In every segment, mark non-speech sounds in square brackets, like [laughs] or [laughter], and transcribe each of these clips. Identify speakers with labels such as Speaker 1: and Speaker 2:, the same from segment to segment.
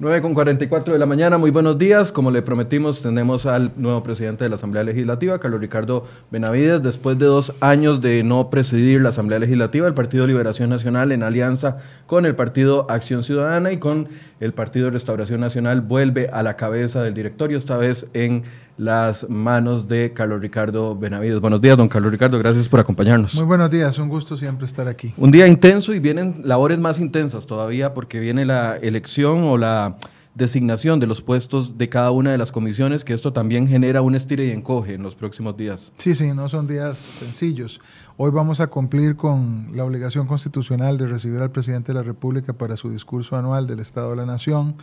Speaker 1: 9 con 44 de la mañana, muy buenos días. Como le prometimos, tenemos al nuevo presidente de la Asamblea Legislativa, Carlos Ricardo Benavides. Después de dos años de no presidir la Asamblea Legislativa, el Partido Liberación Nacional, en alianza con el Partido Acción Ciudadana y con el Partido Restauración Nacional, vuelve a la cabeza del directorio, esta vez en las manos de Carlos Ricardo Benavides. Buenos días, don Carlos Ricardo, gracias por acompañarnos.
Speaker 2: Muy buenos días, un gusto siempre estar aquí.
Speaker 1: Un día intenso y vienen labores más intensas todavía porque viene la elección o la designación de los puestos de cada una de las comisiones, que esto también genera un estire y encoge en los próximos días.
Speaker 2: Sí, sí, no son días sencillos. Hoy vamos a cumplir con la obligación constitucional de recibir al presidente de la República para su discurso anual del Estado de la Nación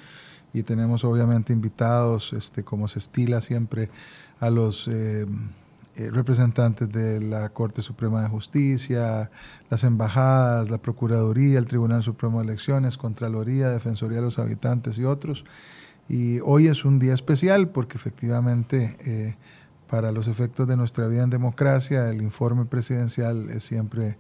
Speaker 2: y tenemos obviamente invitados, este, como se estila siempre, a los eh, eh, representantes de la Corte Suprema de Justicia, las embajadas, la Procuraduría, el Tribunal Supremo de Elecciones, Contraloría, Defensoría de los Habitantes y otros. Y hoy es un día especial porque efectivamente eh, para los efectos de nuestra vida en democracia el informe presidencial es siempre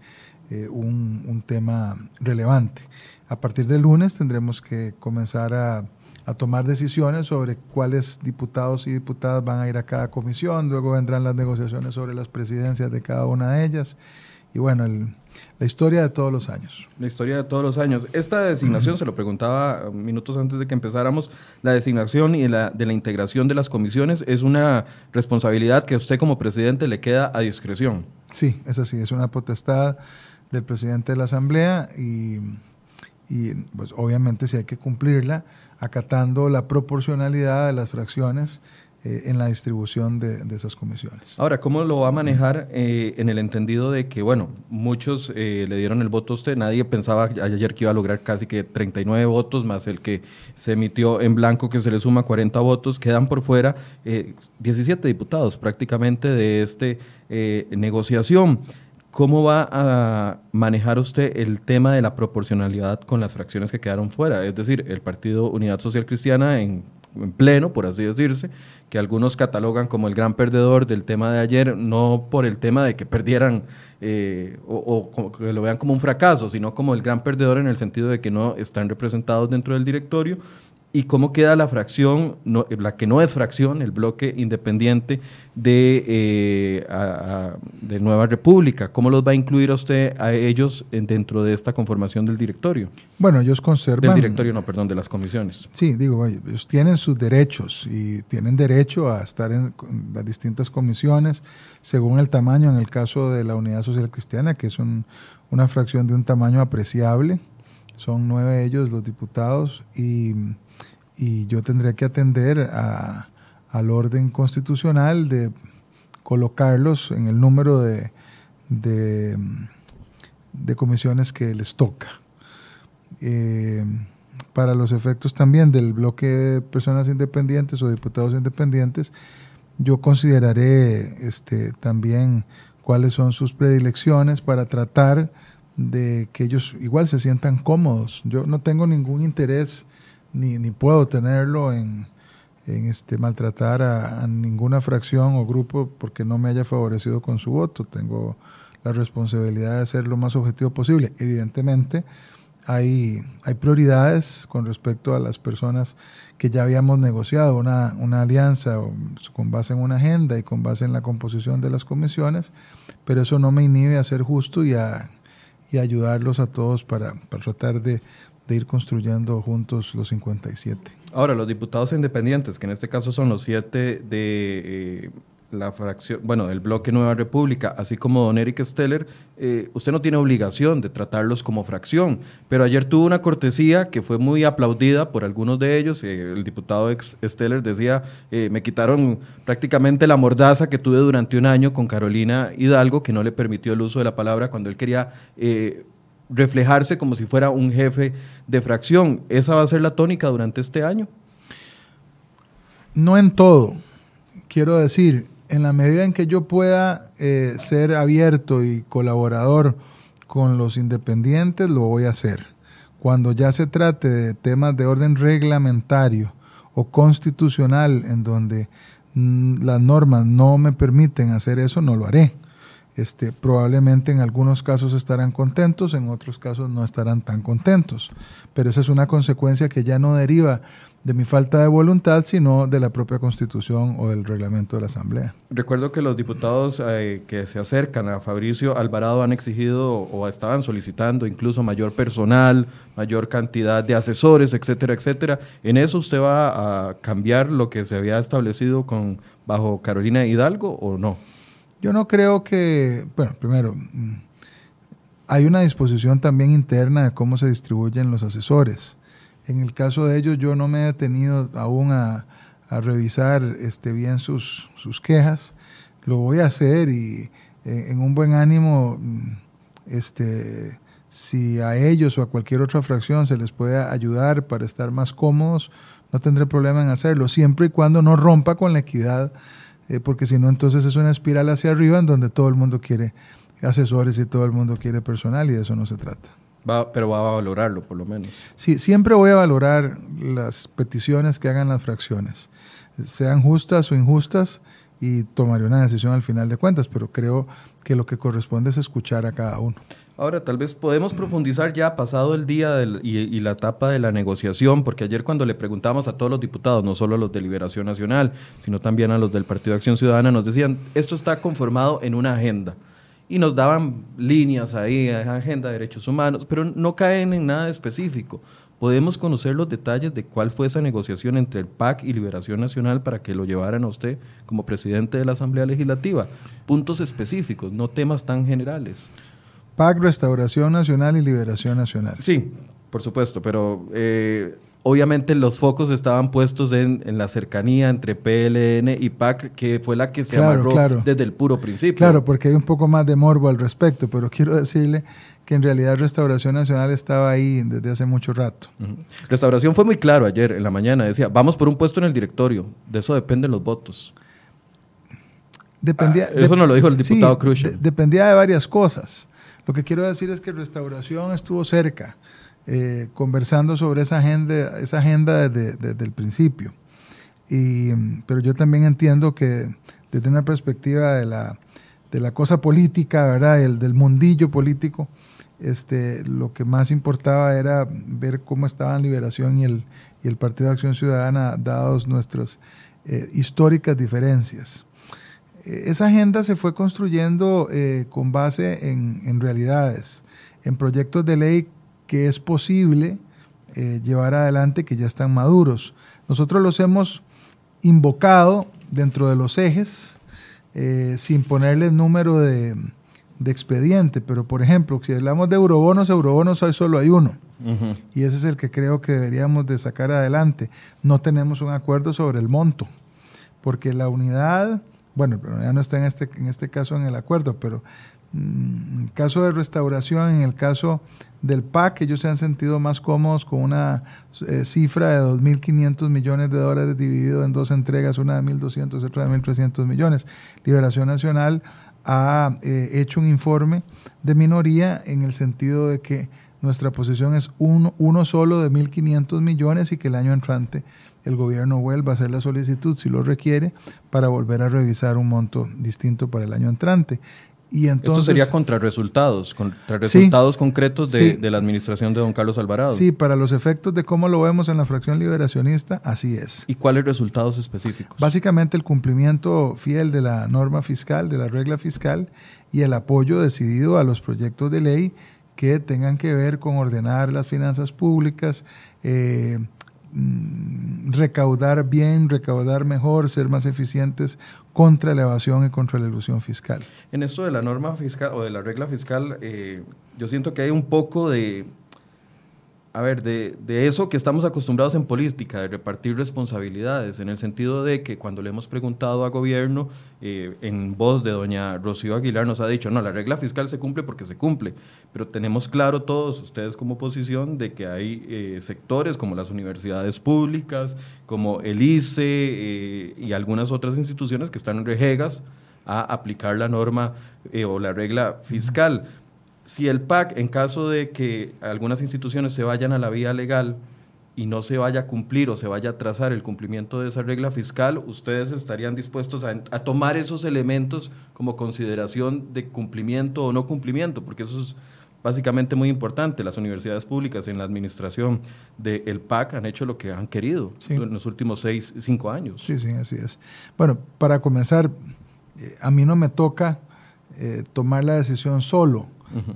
Speaker 2: un, un tema relevante. A partir del lunes tendremos que comenzar a a tomar decisiones sobre cuáles diputados y diputadas van a ir a cada comisión, luego vendrán las negociaciones sobre las presidencias de cada una de ellas y bueno, la historia de todos los años.
Speaker 1: La historia de todos los años. Esta designación, [clears throat] se lo preguntaba minutos antes de que empezáramos, la designación y la, de la integración de las comisiones es una responsabilidad que a usted como presidente le queda a discreción.
Speaker 2: Sí, es así, es una potestad del presidente de la Asamblea y, y pues obviamente si hay que cumplirla, acatando la proporcionalidad de las fracciones eh, en la distribución de, esas comisiones.
Speaker 1: Ahora, ¿cómo lo va a manejar eh, en el entendido de que, bueno, muchos eh, le dieron el voto a usted, nadie pensaba ayer que iba a lograr casi que 39 votos, más el que se emitió en blanco que se le suma 40 votos, quedan por fuera 17 diputados prácticamente de esta negociación. ¿Cómo va a manejar usted el tema de la proporcionalidad con las fracciones que quedaron fuera? Es decir, el Partido Unidad Social Cristiana en, pleno, por así decirse, que algunos catalogan como el gran perdedor del tema de ayer, no por el tema de que perdieran eh, o, o, que lo vean como un fracaso, sino como el gran perdedor en el sentido de que no están representados dentro del directorio y cómo queda la fracción, la que no es fracción, el bloque independiente de, eh, de Nueva República. ¿Cómo los va a incluir a usted a ellos dentro de esta conformación del directorio?
Speaker 2: Bueno, ellos conservan...
Speaker 1: Del directorio, no, perdón, de las comisiones.
Speaker 2: Sí, digo, ellos tienen sus derechos y tienen derecho a estar en las distintas comisiones según el tamaño, en el caso de la Unidad Social Cristiana, que es una fracción de un tamaño apreciable. Son nueve ellos los diputados y y yo tendría que atender al orden constitucional de colocarlos en el número de, de, comisiones que les toca. Eh, para los efectos también del bloque de personas independientes o diputados independientes, yo consideraré este, también cuáles son sus predilecciones para tratar de que ellos igual se sientan cómodos. Yo no tengo ningún interés ni, ni puedo tenerlo en, en este, maltratar a, ninguna fracción o grupo porque no me haya favorecido con su voto. Tengo la responsabilidad de ser lo más objetivo posible. Evidentemente, hay, hay prioridades con respecto a las personas que ya habíamos negociado una, una alianza con base en una agenda y con base en la composición de las comisiones, pero eso no me inhibe a ser justo y a, y ayudarlos a todos para, para tratar de de ir construyendo juntos los 57.
Speaker 1: Ahora, los diputados independientes, que en este caso son los siete de eh, la fracción, bueno, del bloque Nueva República, así como don Eric Steller, eh, usted no tiene obligación de tratarlos como fracción, pero ayer tuvo una cortesía que fue muy aplaudida por algunos de ellos. Eh, el diputado Steller decía, me quitaron prácticamente la mordaza que tuve durante un año con Carolina Hidalgo, que no le permitió el uso de la palabra cuando él quería reflejarse como si fuera un jefe de fracción. ¿Esa va a ser la tónica durante este año?
Speaker 2: No en todo. Quiero decir, en la medida en que yo pueda eh, ser abierto y colaborador con los independientes, lo voy a hacer. Cuando ya se trate de temas de orden reglamentario o constitucional, en donde mm, las normas no me permiten hacer eso, no lo haré. Este, probablemente en algunos casos estarán contentos, en otros casos no estarán tan contentos. Pero esa es una consecuencia que ya no deriva de mi falta de voluntad, sino de la propia constitución o del reglamento de la Asamblea.
Speaker 1: Recuerdo que los diputados eh, que se acercan a Fabricio Alvarado han exigido o estaban solicitando incluso mayor personal, mayor cantidad de asesores, etcétera, etcétera. ¿En eso usted va a cambiar lo que se había establecido con bajo Carolina Hidalgo o no?
Speaker 2: Yo no creo que, bueno, primero, mm, hay una disposición también interna de cómo se distribuyen los asesores. En el caso de ellos, yo no me he detenido aún a, revisar este, bien sus, sus, quejas. Lo voy a hacer y eh, en un buen ánimo, mm, este, si a ellos o a cualquier otra fracción se les puede ayudar para estar más cómodos, no tendré problema en hacerlo, siempre y cuando no rompa con la equidad, eh, porque si no, entonces es una espiral hacia arriba en donde todo el mundo quiere asesores y todo el mundo quiere personal y de eso no se trata
Speaker 1: pero va a valorarlo, por lo menos.
Speaker 2: Sí, siempre voy a valorar las peticiones que hagan las fracciones, sean justas o injustas, y tomaré una decisión al final de cuentas, pero creo que lo que corresponde es escuchar a cada uno.
Speaker 1: Ahora, tal vez podemos profundizar ya pasado el día y, la etapa de la negociación, porque ayer cuando le preguntamos a todos los diputados, no solo a los de Liberación Nacional, sino también a los del Partido de Acción Ciudadana, nos decían, esto está conformado en una agenda y nos daban líneas ahí, agenda de derechos humanos, pero no caen en nada específico. Podemos conocer los detalles de cuál fue esa negociación entre el PAC y Liberación Nacional para que lo llevaran a usted como presidente de la Asamblea Legislativa. Puntos específicos, no temas tan generales.
Speaker 2: PAC, Restauración Nacional y Liberación Nacional.
Speaker 1: Sí, por supuesto, pero eh, obviamente los focos estaban puestos en, la cercanía entre PLN y PAC, que fue la que se amarró desde el puro principio.
Speaker 2: Claro, porque hay un poco más de morbo al respecto, pero quiero decirle que en realidad Restauración Nacional estaba ahí desde hace mucho rato.
Speaker 1: Restauración fue muy claro ayer en la mañana, decía, vamos por un puesto en el directorio, de eso dependen los votos.
Speaker 2: Dependía,
Speaker 1: ah, eso no lo dijo el diputado Cruz.
Speaker 2: dependía de varias cosas. Lo que quiero decir es que Restauración estuvo cerca eh, conversando sobre esa agenda, esa agenda desde, el principio. Y, pero yo también entiendo que desde una perspectiva de la, de la cosa política, ¿verdad? El, del mundillo político, este, lo que más importaba era ver cómo estaban Liberación y el, y el Partido de Acción Ciudadana, dados nuestras eh, históricas diferencias. Eh, esa agenda se fue construyendo con base en, en, realidades, en proyectos de ley que es posible eh, llevar adelante que ya están maduros. Nosotros los hemos invocado dentro de los ejes eh, sin ponerle número de, expediente, pero por ejemplo, si hablamos de eurobonos, eurobonos hoy solo hay uno. Y ese es el que creo que deberíamos de sacar adelante. No tenemos un acuerdo sobre el monto, porque la unidad, bueno, ya no está en este, en este caso en el acuerdo, pero en el caso de restauración, en el caso del PAC, ellos se han sentido más cómodos con una eh, cifra de 2.500 millones de dólares dividido en dos entregas, una de 1.200 y otra de 1.300 millones. Liberación Nacional ha eh, hecho un informe de minoría en el sentido de que nuestra posición es uno, uno solo de 1.500 millones y que el año entrante el gobierno vuelva a hacer la solicitud si lo requiere para volver a revisar un monto distinto para el año entrante. Y entonces,
Speaker 1: Esto sería contra resultados, contra resultados concretos de, la administración de don Carlos Alvarado.
Speaker 2: Sí, para los efectos de cómo lo vemos en la fracción liberacionista, así es.
Speaker 1: ¿Y cuáles resultados específicos?
Speaker 2: Básicamente el cumplimiento fiel de la norma fiscal, de la regla fiscal y el apoyo decidido a los proyectos de ley que tengan que ver con ordenar las finanzas públicas, eh, recaudar bien, recaudar mejor, ser más eficientes contra la evasión y contra la ilusión fiscal.
Speaker 1: En esto de la norma fiscal o de la regla fiscal, eh, yo siento que hay un poco de a ver, de, eso que estamos acostumbrados en política, de repartir responsabilidades, en el sentido de que cuando le hemos preguntado a gobierno, eh, en voz de doña Rocío Aguilar nos ha dicho, no, la regla fiscal se cumple porque se cumple, pero tenemos claro todos ustedes como oposición de que hay eh, sectores como las universidades públicas, como el ICE eh, y algunas otras instituciones que están rejegas a aplicar la norma o la regla fiscal si el PAC, en caso de que algunas instituciones se vayan a la vía legal, y no se vaya a cumplir o se vaya a trazar el cumplimiento de esa regla fiscal, ustedes estarían dispuestos a, a, tomar esos elementos como consideración de cumplimiento o no cumplimiento, porque eso es básicamente muy importante. Las universidades públicas en la administración del PAC han hecho lo que han querido en los últimos seis, cinco años.
Speaker 2: Sí, sí, así es. Bueno, para comenzar, eh, a mí no me toca eh, tomar la decisión solo.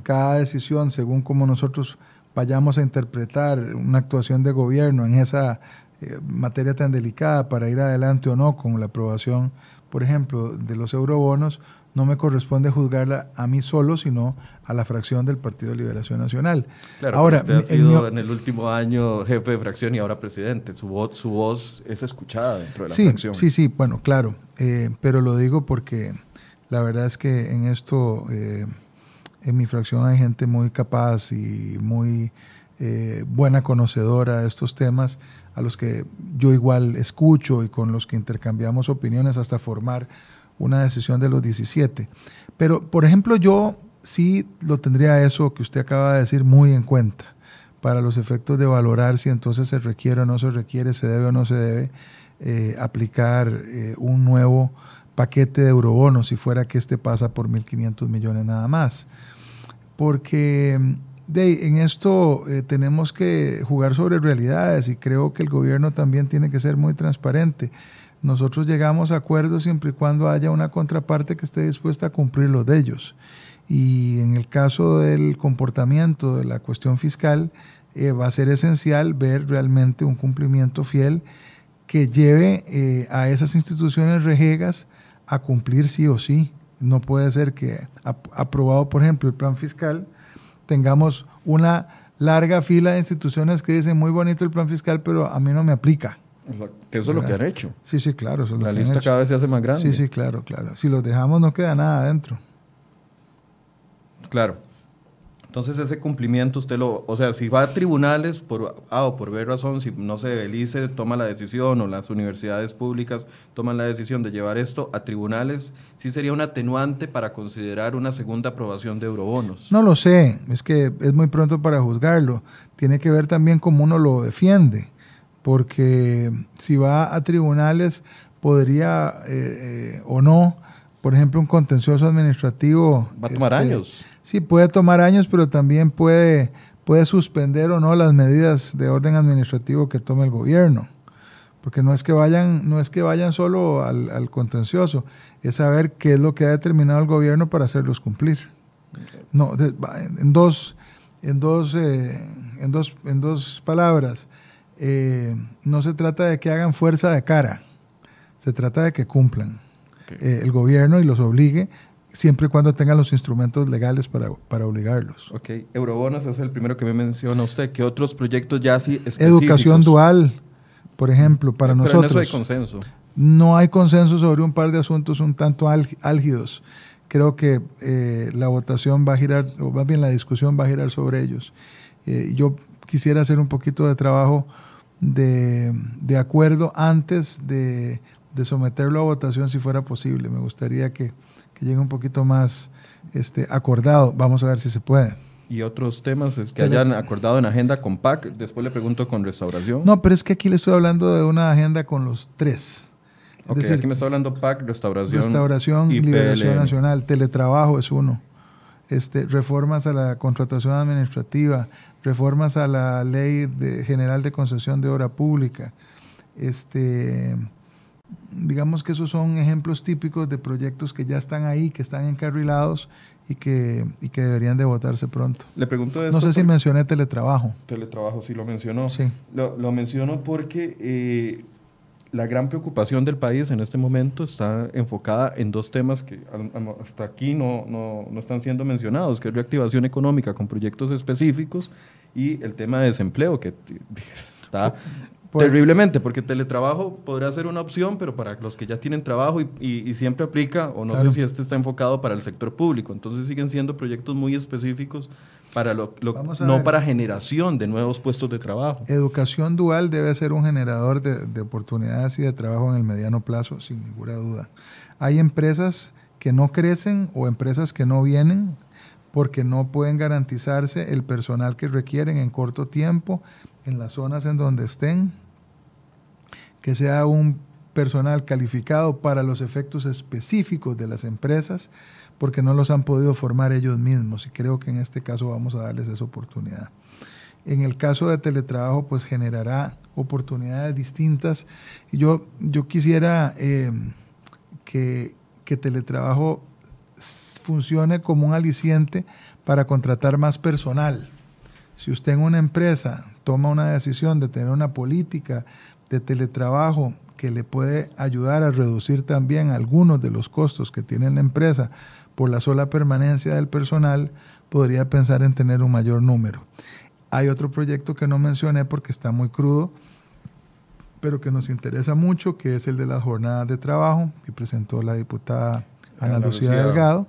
Speaker 2: Cada decisión, según como nosotros vayamos a interpretar una actuación de gobierno en esa eh, materia tan delicada para ir adelante o no con la aprobación, por ejemplo, de los eurobonos, no me corresponde juzgarla a mí solo, sino a la fracción del Partido de Liberación Nacional.
Speaker 1: Claro, ahora, usted ha sido en el último año jefe de fracción y ahora presidente. Su voz, su voz es escuchada dentro de la
Speaker 2: sí,
Speaker 1: fracción.
Speaker 2: Sí, sí, bueno, claro. Eh, pero lo digo porque la verdad es que en esto eh, en mi fracción hay gente muy capaz y muy eh, buena conocedora de estos temas, a los que yo igual escucho y con los que intercambiamos opiniones hasta formar una decisión de los 17. Pero, por ejemplo, yo sí lo tendría eso que usted acaba de decir muy en cuenta para los efectos de valorar si entonces se requiere o no se requiere, se debe o no se debe eh, aplicar eh, un nuevo paquete de eurobonos si fuera que este pasa por 1.500 millones nada más porque de, en esto eh, tenemos que jugar sobre realidades y creo que el gobierno también tiene que ser muy transparente. Nosotros llegamos a acuerdos siempre y cuando haya una contraparte que esté dispuesta a cumplir los de ellos. Y en el caso del comportamiento de la cuestión fiscal, eh, va a ser esencial ver realmente un cumplimiento fiel que lleve eh, a esas instituciones rejegas a cumplir sí o sí no puede ser que, aprobado por ejemplo el plan fiscal, tengamos una larga fila de instituciones que dicen muy bonito el plan fiscal, pero a mí no me aplica.
Speaker 1: Que eso es lo que han hecho.
Speaker 2: Sí, sí, claro.
Speaker 1: La lista cada vez se hace más grande.
Speaker 2: Sí, sí, claro, claro. Si los dejamos no queda nada adentro.
Speaker 1: Claro. Entonces ese cumplimiento usted lo, o sea, si va a tribunales por A o por B razón, si no se el toma la decisión o las universidades públicas toman la decisión de llevar esto a tribunales, sí sería un atenuante para considerar una segunda aprobación de eurobonos.
Speaker 2: No lo sé, es que es muy pronto para juzgarlo. Tiene que ver también cómo uno lo defiende, porque si va a tribunales podría eh, eh, o no, por ejemplo, un contencioso administrativo.
Speaker 1: Va a tomar este, años
Speaker 2: Sí, puede tomar años, pero también puede, puede suspender o no las medidas de orden administrativo que tome el gobierno. Porque no es que vayan, no es que vayan solo al, contencioso, es saber qué es lo que ha determinado el gobierno para hacerlos cumplir. No, en dos, en dos, eh, en dos, en dos palabras, eh, no se trata de que hagan fuerza de cara, se trata de que cumplan. Eh, el gobierno y los obligue siempre y cuando tengan los instrumentos legales para, para obligarlos.
Speaker 1: Ok, Eurobonos es el primero que me menciona usted. ¿Qué otros proyectos ya sí
Speaker 2: específicos? Educación dual, por ejemplo, para Pero nosotros.
Speaker 1: no hay consenso.
Speaker 2: No hay consenso sobre un par de asuntos un tanto álgidos. Creo que eh, la votación va a girar, o más bien la discusión va a girar sobre ellos. Eh, yo quisiera hacer un poquito de trabajo de, de acuerdo antes de, de someterlo a votación si fuera posible. Me gustaría que, que llegue un poquito más este, acordado. Vamos a ver si se puede.
Speaker 1: ¿Y otros temas es que hayan acordado en agenda con PAC? Después le pregunto con restauración.
Speaker 2: No, pero es que aquí le estoy hablando de una agenda con los tres.
Speaker 1: ok, aquí me está hablando PAC, restauración.
Speaker 2: Restauración y liberación nacional. Teletrabajo es uno. Este, reformas a la contratación administrativa, reformas a la ley de, general de concesión de obra pública. Este, digamos que esos son ejemplos típicos de proyectos que ya están ahí, que están encarrilados y que, y que deberían de votarse pronto.
Speaker 1: Le pregunto
Speaker 2: No sé si mencioné teletrabajo.
Speaker 1: Teletrabajo sí lo mencionó.
Speaker 2: Sí.
Speaker 1: Lo, lo menciono porque eh, la gran preocupación del país en este momento está enfocada en dos temas que hasta aquí no, no, no están siendo mencionados, que es reactivación económica con proyectos específicos y el tema de desempleo, que [laughs] está pues, Terriblemente, porque teletrabajo podría ser una opción, pero para los que ya tienen trabajo y, siempre aplica, o no sé si este está enfocado para el sector público, entonces siguen siendo proyectos muy específicos para lo, no para generación de nuevos puestos de trabajo.
Speaker 2: Educación dual debe ser un generador de, de oportunidades y de trabajo en el mediano plazo, sin ninguna duda. Hay empresas que no crecen o empresas que no vienen porque no pueden garantizarse el personal que requieren en corto tiempo en las zonas en donde estén, que sea un personal calificado para los efectos específicos de las empresas, porque no los han podido formar ellos mismos y creo que en este caso vamos a darles esa oportunidad. En el caso de teletrabajo, pues generará oportunidades distintas. Yo, yo quisiera eh, que, que teletrabajo funcione como un aliciente para contratar más personal. Si usted en una empresa toma una decisión de tener una política de teletrabajo que le puede ayudar a reducir también algunos de los costos que tiene la empresa por la sola permanencia del personal, podría pensar en tener un mayor número. Hay otro proyecto que no mencioné porque está muy crudo, pero que nos interesa mucho, que es el de las jornadas de trabajo, que presentó la diputada Ana, Lucía, Delgado.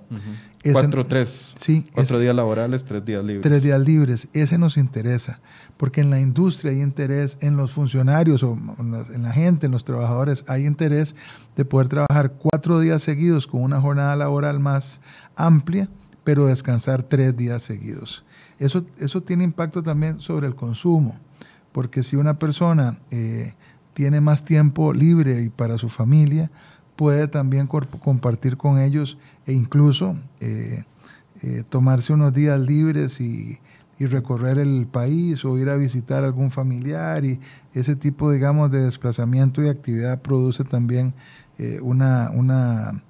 Speaker 1: Cuatro, tres. Sí. Cuatro días laborales, tres días libres.
Speaker 2: Tres días libres. Ese nos interesa, porque en la industria hay interés, en los funcionarios o en la gente, en los trabajadores, hay interés de poder trabajar cuatro días seguidos con una jornada laboral más amplia, pero descansar tres días seguidos. Eso, eso tiene impacto también sobre el consumo, porque si una persona eh, tiene más tiempo libre y para su familia, puede también compartir con ellos e incluso eh, eh, tomarse unos días libres y, recorrer el país o ir a visitar algún familiar y ese tipo, digamos, de desplazamiento y actividad produce también una, una,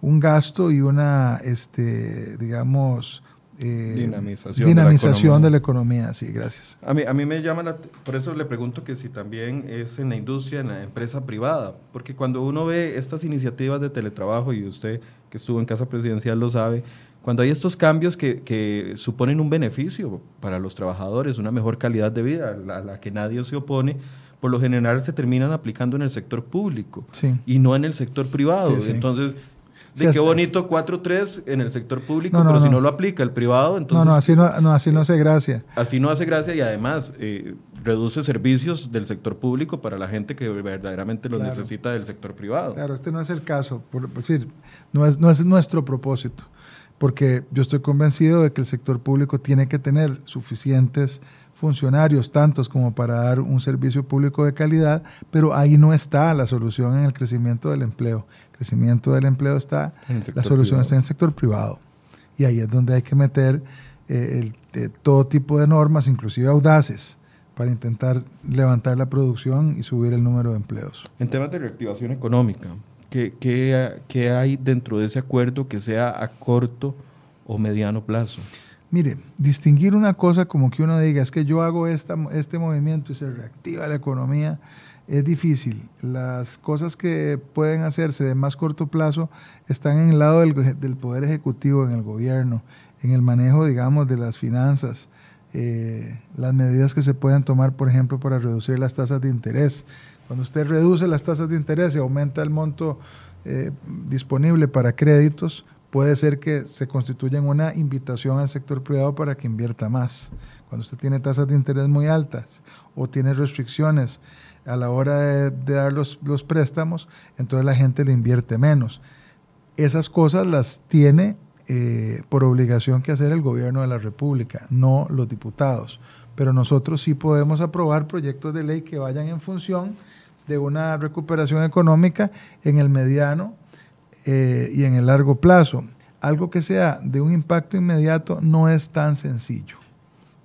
Speaker 2: un gasto y una, este, digamos,
Speaker 1: eh, dinamización,
Speaker 2: dinamización de, la economía, sí, gracias.
Speaker 1: A mí, a mí me llama, la, por eso le pregunto que si también es en la industria, en la empresa privada, porque cuando uno ve estas iniciativas de teletrabajo, y usted que estuvo en Casa Presidencial lo sabe, cuando hay estos cambios que, que suponen un beneficio para los trabajadores, una mejor calidad de vida, a la, que nadie se opone, por lo general se terminan aplicando en el sector público y no en el sector privado. Entonces, de qué bonito 4-3 en el sector público, pero si no lo aplica el privado, entonces...
Speaker 2: No, no, así no, así no hace gracia.
Speaker 1: Así no hace gracia y además eh, reduce servicios del sector público para la gente que verdaderamente los necesita del sector privado.
Speaker 2: Claro, este no es el caso, por decir, no es, no es nuestro propósito, porque yo estoy convencido de que el sector público tiene que tener suficientes funcionarios, tantos como para dar un servicio público de calidad, pero ahí no está la solución en el crecimiento del empleo crecimiento del empleo está, la solución está en el sector privado. Y ahí es donde hay que meter eh, eh, todo tipo de normas, inclusive audaces, para intentar levantar la producción y subir el número de empleos.
Speaker 1: En temas de reactivación económica, ¿qué, qué, hay dentro de ese acuerdo que sea a corto o mediano plazo?
Speaker 2: Mire, distinguir una cosa como que uno diga, es que yo hago esta, este movimiento y se reactiva la economía, es difícil. Las cosas que pueden hacerse de más corto plazo están en el lado del, Poder Ejecutivo, en el gobierno, en el manejo, digamos, de las finanzas, eh, las medidas que se pueden tomar, por ejemplo, para reducir las tasas de interés. Cuando usted reduce las tasas de interés y aumenta el monto eh, disponible para créditos, puede ser que se constituya una invitación al sector privado para que invierta más. Cuando usted tiene tasas de interés muy altas o tiene restricciones, a la hora de, dar los, préstamos, entonces la gente le invierte menos. Esas cosas las tiene eh, por obligación que hacer el gobierno de la República, no los diputados. Pero nosotros sí podemos aprobar proyectos de ley que vayan en función de una recuperación económica en el mediano eh, y en el largo plazo. Algo que sea de un impacto inmediato no es tan sencillo.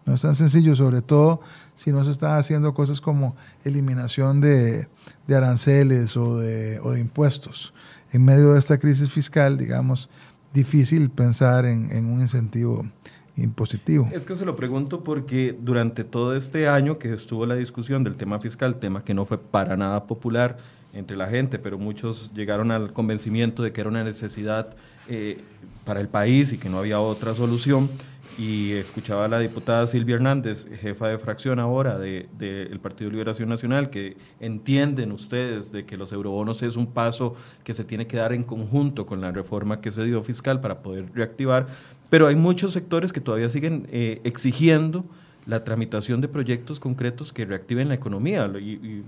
Speaker 2: No es tan sencillo, sobre todo si no se están haciendo cosas como eliminación de, aranceles o de, impuestos. En medio de esta crisis fiscal, digamos, difícil pensar en, un incentivo
Speaker 1: Es que se lo pregunto porque durante todo este año que estuvo la discusión del tema fiscal, tema que no fue para nada popular entre la gente, pero muchos llegaron al convencimiento de que era una necesidad eh, para el país y que no había otra solución y escuchaba a la diputada Silvia Hernández, jefa de fracción ahora del de, Partido Liberación Nacional, que entienden ustedes de que los eurobonos es un paso que se tiene que dar en conjunto con la reforma que se dio fiscal para poder reactivar, pero hay muchos sectores que todavía siguen eh, exigiendo la tramitación de proyectos concretos que reactiven la economía. Y,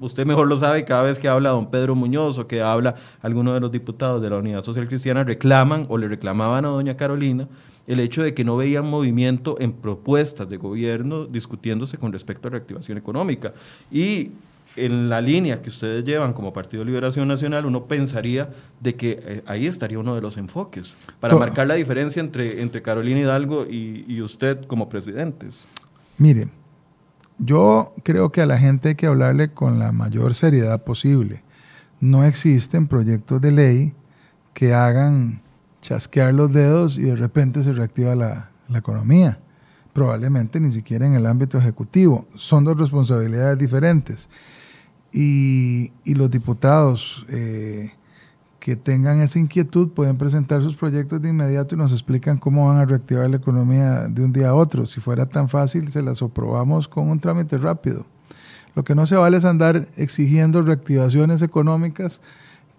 Speaker 1: usted mejor lo sabe, cada vez que habla don Pedro Muñoz o que habla alguno de los diputados de la Unidad Social Cristiana, reclaman o le reclamaban a doña Carolina el hecho de que no veían movimiento en propuestas de gobierno discutiéndose con respecto a reactivación económica. Y en la línea que ustedes llevan como Partido Liberación Nacional, uno pensaría de que eh, ahí estaría uno de los enfoques para marcar la diferencia entre, entre Carolina Hidalgo y, y usted como presidentes.
Speaker 2: Mire, yo creo que a la gente hay que hablarle con la mayor seriedad posible. No existen proyectos de ley que hagan chasquear los dedos y de repente se reactiva la, la economía. Probablemente ni siquiera en el ámbito ejecutivo. Son dos responsabilidades diferentes y, los diputados eh, que tengan esa inquietud pueden presentar sus proyectos de inmediato y nos explican cómo van a reactivar la economía de un día a otro. Si fuera tan fácil, se las aprobamos con un trámite rápido. Lo que no se vale es andar exigiendo reactivaciones económicas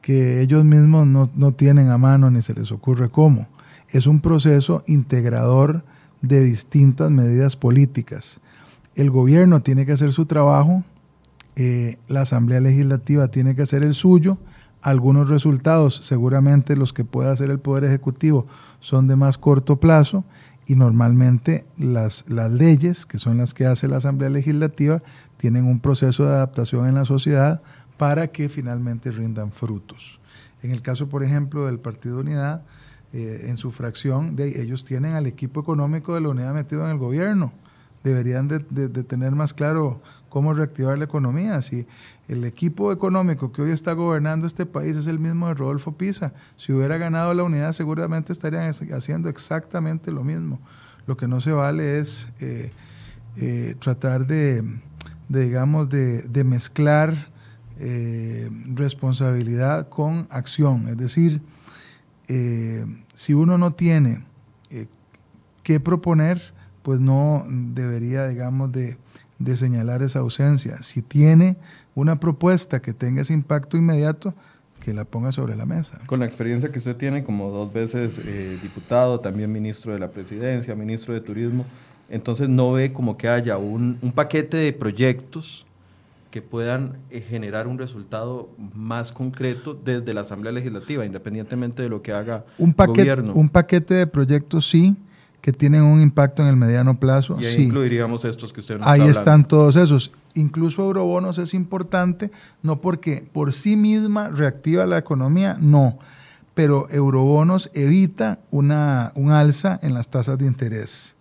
Speaker 2: que ellos mismos no, no tienen a mano ni se les ocurre cómo. Es un proceso integrador de distintas medidas políticas. El gobierno tiene que hacer su trabajo, eh, la Asamblea Legislativa tiene que hacer el suyo. Algunos resultados, seguramente los que pueda hacer el Poder Ejecutivo, son de más corto plazo y normalmente las, leyes, que son las que hace la Asamblea Legislativa, tienen un proceso de adaptación en la sociedad para que finalmente rindan frutos. En el caso, por ejemplo, del Partido Unidad, eh, en su fracción, de, ellos tienen al equipo económico de la unidad metido en el gobierno. Deberían de, de tener más claro cómo reactivar la economía. Si el equipo económico que hoy está gobernando este país es el mismo de Rodolfo Pisa, si hubiera ganado la unidad seguramente estarían haciendo exactamente lo mismo. Lo que no se vale es eh, eh, tratar de, digamos, de, mezclar eh, responsabilidad con acción. Es decir, si uno no tiene qué proponer, pues no debería, digamos, de de señalar esa ausencia. Si tiene una propuesta que tenga ese impacto inmediato, que la ponga sobre la mesa.
Speaker 1: Con la experiencia que usted tiene como dos veces eh, diputado, también ministro de la presidencia, ministro de turismo, entonces no ve como que haya un, paquete de proyectos que puedan eh, generar un resultado más concreto desde la Asamblea Legislativa, independientemente de lo que haga
Speaker 2: un paquete, gobierno. Un paquete de proyectos sí, que tienen un impacto en el mediano plazo.
Speaker 1: Y ahí incluiríamos estos que usted nos
Speaker 2: Ahí están todos esos. Incluso eurobonos es importante, no porque por sí misma reactiva la economía, no, pero eurobonos evita una, un alza en las tasas de interés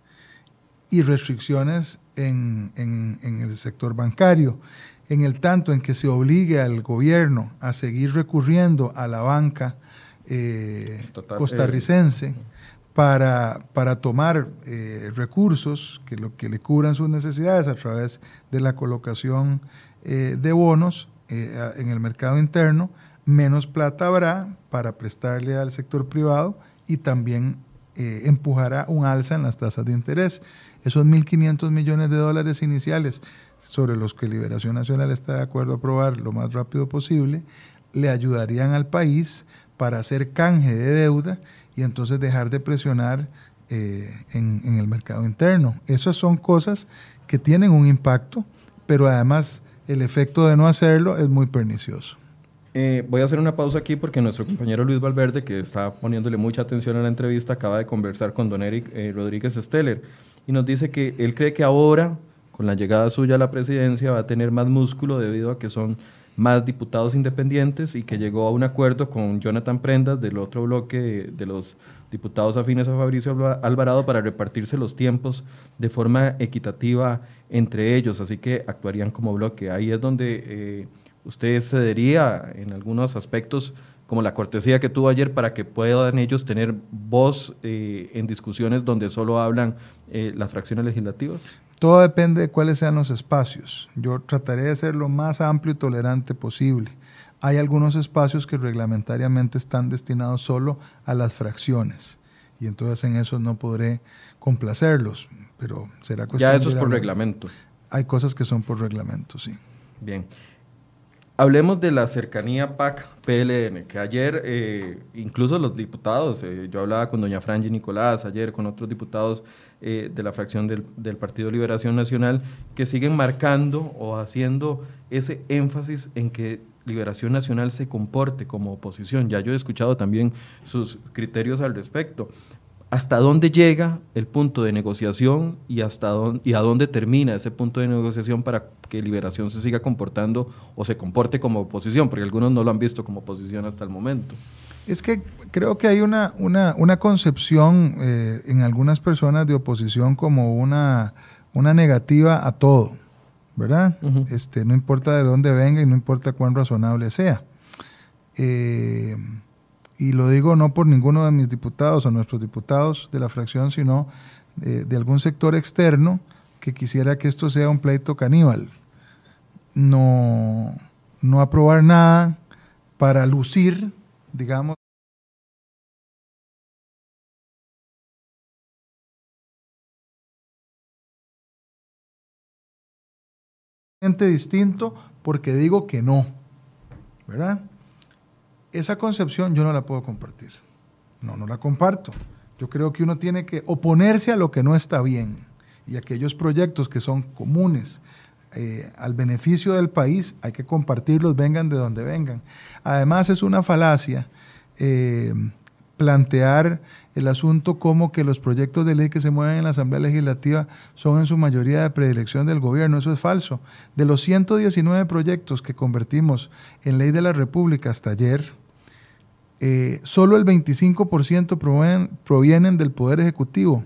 Speaker 2: y restricciones en, el sector bancario. En el tanto en que se obligue al gobierno a seguir recurriendo a la banca eh, costarricense. Eh, para, para tomar eh, recursos que, lo, que le cubran sus necesidades a través de la colocación eh, de bonos eh, en el mercado interno, menos plata habrá para prestarle al sector privado y también empujará un alza en las tasas de interés. Esos 1.500 millones de dólares iniciales sobre los que Liberación Nacional está de acuerdo a aprobar lo más rápido posible, le ayudarían al país para hacer canje de deuda y entonces dejar de presionar eh, en, el mercado interno. Esas son cosas que tienen un impacto, pero además el efecto de no hacerlo es muy pernicioso.
Speaker 1: Eh, voy a hacer una pausa aquí porque nuestro compañero Luis Valverde, que está poniéndole mucha atención a la entrevista, acaba de conversar con don Eric eh, Rodríguez Steller y nos dice que él cree que ahora, con la llegada suya a la presidencia, va a tener más músculo debido a que son más diputados independientes y que llegó a un acuerdo con Jonathan Prendas del otro bloque de, los diputados afines a Fabricio Alvarado para repartirse los tiempos de forma equitativa entre ellos, así que actuarían como bloque. Ahí es donde eh, usted cedería en algunos aspectos como la cortesía que tuvo ayer para que puedan ellos tener voz eh, en discusiones donde solo hablan eh, las fracciones legislativas?
Speaker 2: Todo depende de cuáles sean los espacios. Yo trataré de ser lo más amplio y tolerante posible. Hay algunos espacios que reglamentariamente están destinados solo a las fracciones y entonces en eso no podré complacerlos, pero será
Speaker 1: cuestión Ya eso es por reglamento.
Speaker 2: Hay cosas que son por reglamento, sí.
Speaker 1: Bien. Hablemos de la cercanía PAC-PLN, que ayer eh, incluso los diputados, eh, yo hablaba con doña Franji Nicolás ayer, con otros diputados eh, de la fracción del, del, Partido Liberación Nacional, que siguen marcando o haciendo ese énfasis en que Liberación Nacional se comporte como oposición. Ya yo he escuchado también sus criterios al respecto. Hasta dónde llega el punto de negociación y, hasta dónde, y a dónde termina ese punto de negociación para que Liberación se siga comportando o se comporte como oposición, porque algunos no lo han visto como oposición hasta el momento.
Speaker 2: Es que creo que hay una, una, concepción eh, en algunas personas de oposición como una, una negativa a todo, ¿verdad? este, no importa de dónde venga y no importa cuán razonable sea. Eh, y lo digo no por ninguno de mis diputados o nuestros diputados de la fracción, sino de, de algún sector externo que quisiera que esto sea un pleito caníbal. No, no aprobar nada para lucir, digamos, distinto porque digo que no, ¿verdad? Esa concepción yo no la puedo compartir. No, no la comparto. Yo creo que uno tiene que oponerse a lo que no está bien y aquellos proyectos que son comunes eh, al beneficio del país, hay que compartirlos, vengan de donde vengan. Además es una falacia eh, plantear el asunto como que los proyectos de ley que se mueven en la Asamblea Legislativa son en su mayoría de predilección del gobierno. Eso es falso. De los 119 proyectos que convertimos en ley de la República hasta ayer, eh, solo el 25% provienen, provienen del Poder Ejecutivo.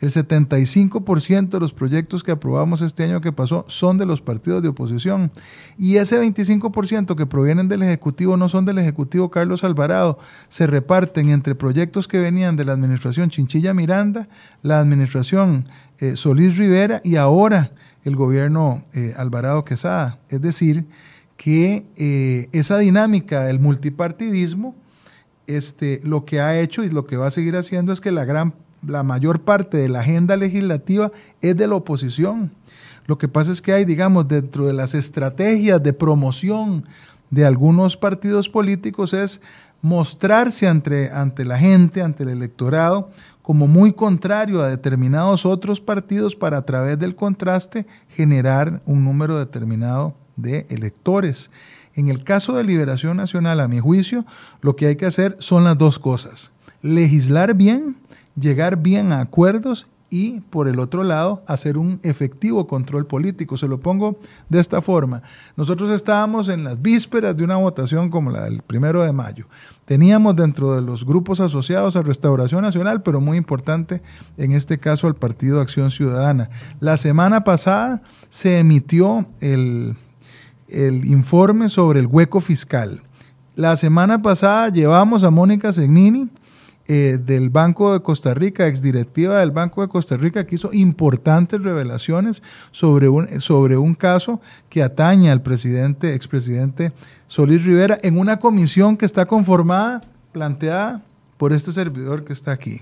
Speaker 2: El 75% de los proyectos que aprobamos este año que pasó son de los partidos de oposición. Y ese 25% que provienen del Ejecutivo no son del Ejecutivo Carlos Alvarado. Se reparten entre proyectos que venían de la administración Chinchilla Miranda, la administración eh, Solís Rivera y ahora el gobierno eh, Alvarado Quesada. Es decir, que esa dinámica del multipartidismo este, lo que ha hecho y lo que va a seguir haciendo es que la, gran, la mayor parte de la agenda legislativa es de la oposición. Lo que pasa es que hay, digamos, dentro de las estrategias de promoción de algunos partidos políticos es mostrarse ante, ante la gente, ante el electorado, como muy contrario a determinados otros partidos para a través del contraste generar un número determinado de electores. En el caso de liberación nacional, a mi juicio, lo que hay que hacer son las dos cosas. Legislar bien, llegar bien a acuerdos y, por el otro lado, hacer un efectivo control político. Se lo pongo de esta forma. Nosotros estábamos en las vísperas de una votación como la del primero de mayo. Teníamos dentro de los grupos asociados a Restauración Nacional, pero muy importante en este caso al Partido Acción Ciudadana. La semana pasada se emitió el el informe sobre el hueco fiscal. La semana pasada llevamos a Mónica Segnini eh, del Banco de Costa Rica, exdirectiva del Banco de Costa Rica, que hizo importantes revelaciones sobre un, sobre un caso que atañe al presidente, expresidente Solís Rivera, en una comisión que está conformada, planteada por este servidor que está aquí.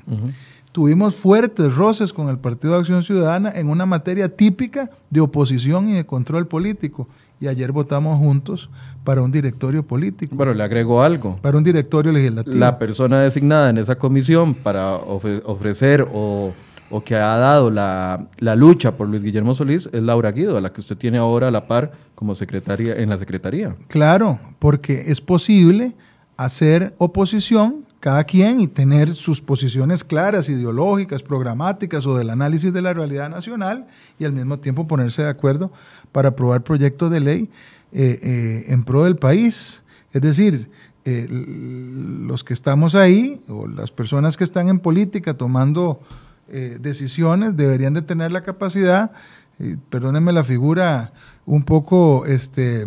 Speaker 2: Tuvimos fuertes roces con el Partido de Acción Ciudadana en una materia típica de oposición y de control político y ayer votamos juntos para un directorio político.
Speaker 1: Bueno, le agrego algo.
Speaker 2: Para un directorio legislativo.
Speaker 1: La persona designada en esa comisión para ofrecer o, que ha dado la, lucha por Luis Guillermo Solís es Laura Guido, a la que usted tiene ahora a la par como secretaria en la Secretaría.
Speaker 2: Claro, porque es posible hacer oposición cada quien y tener sus posiciones claras, ideológicas, programáticas o del análisis de la realidad nacional y al mismo tiempo ponerse de acuerdo para aprobar proyectos de ley eh, eh, en pro del país. Es decir, eh, los que estamos ahí o las personas que están en política tomando decisiones deberían de tener la capacidad, perdónenme la figura un poco este,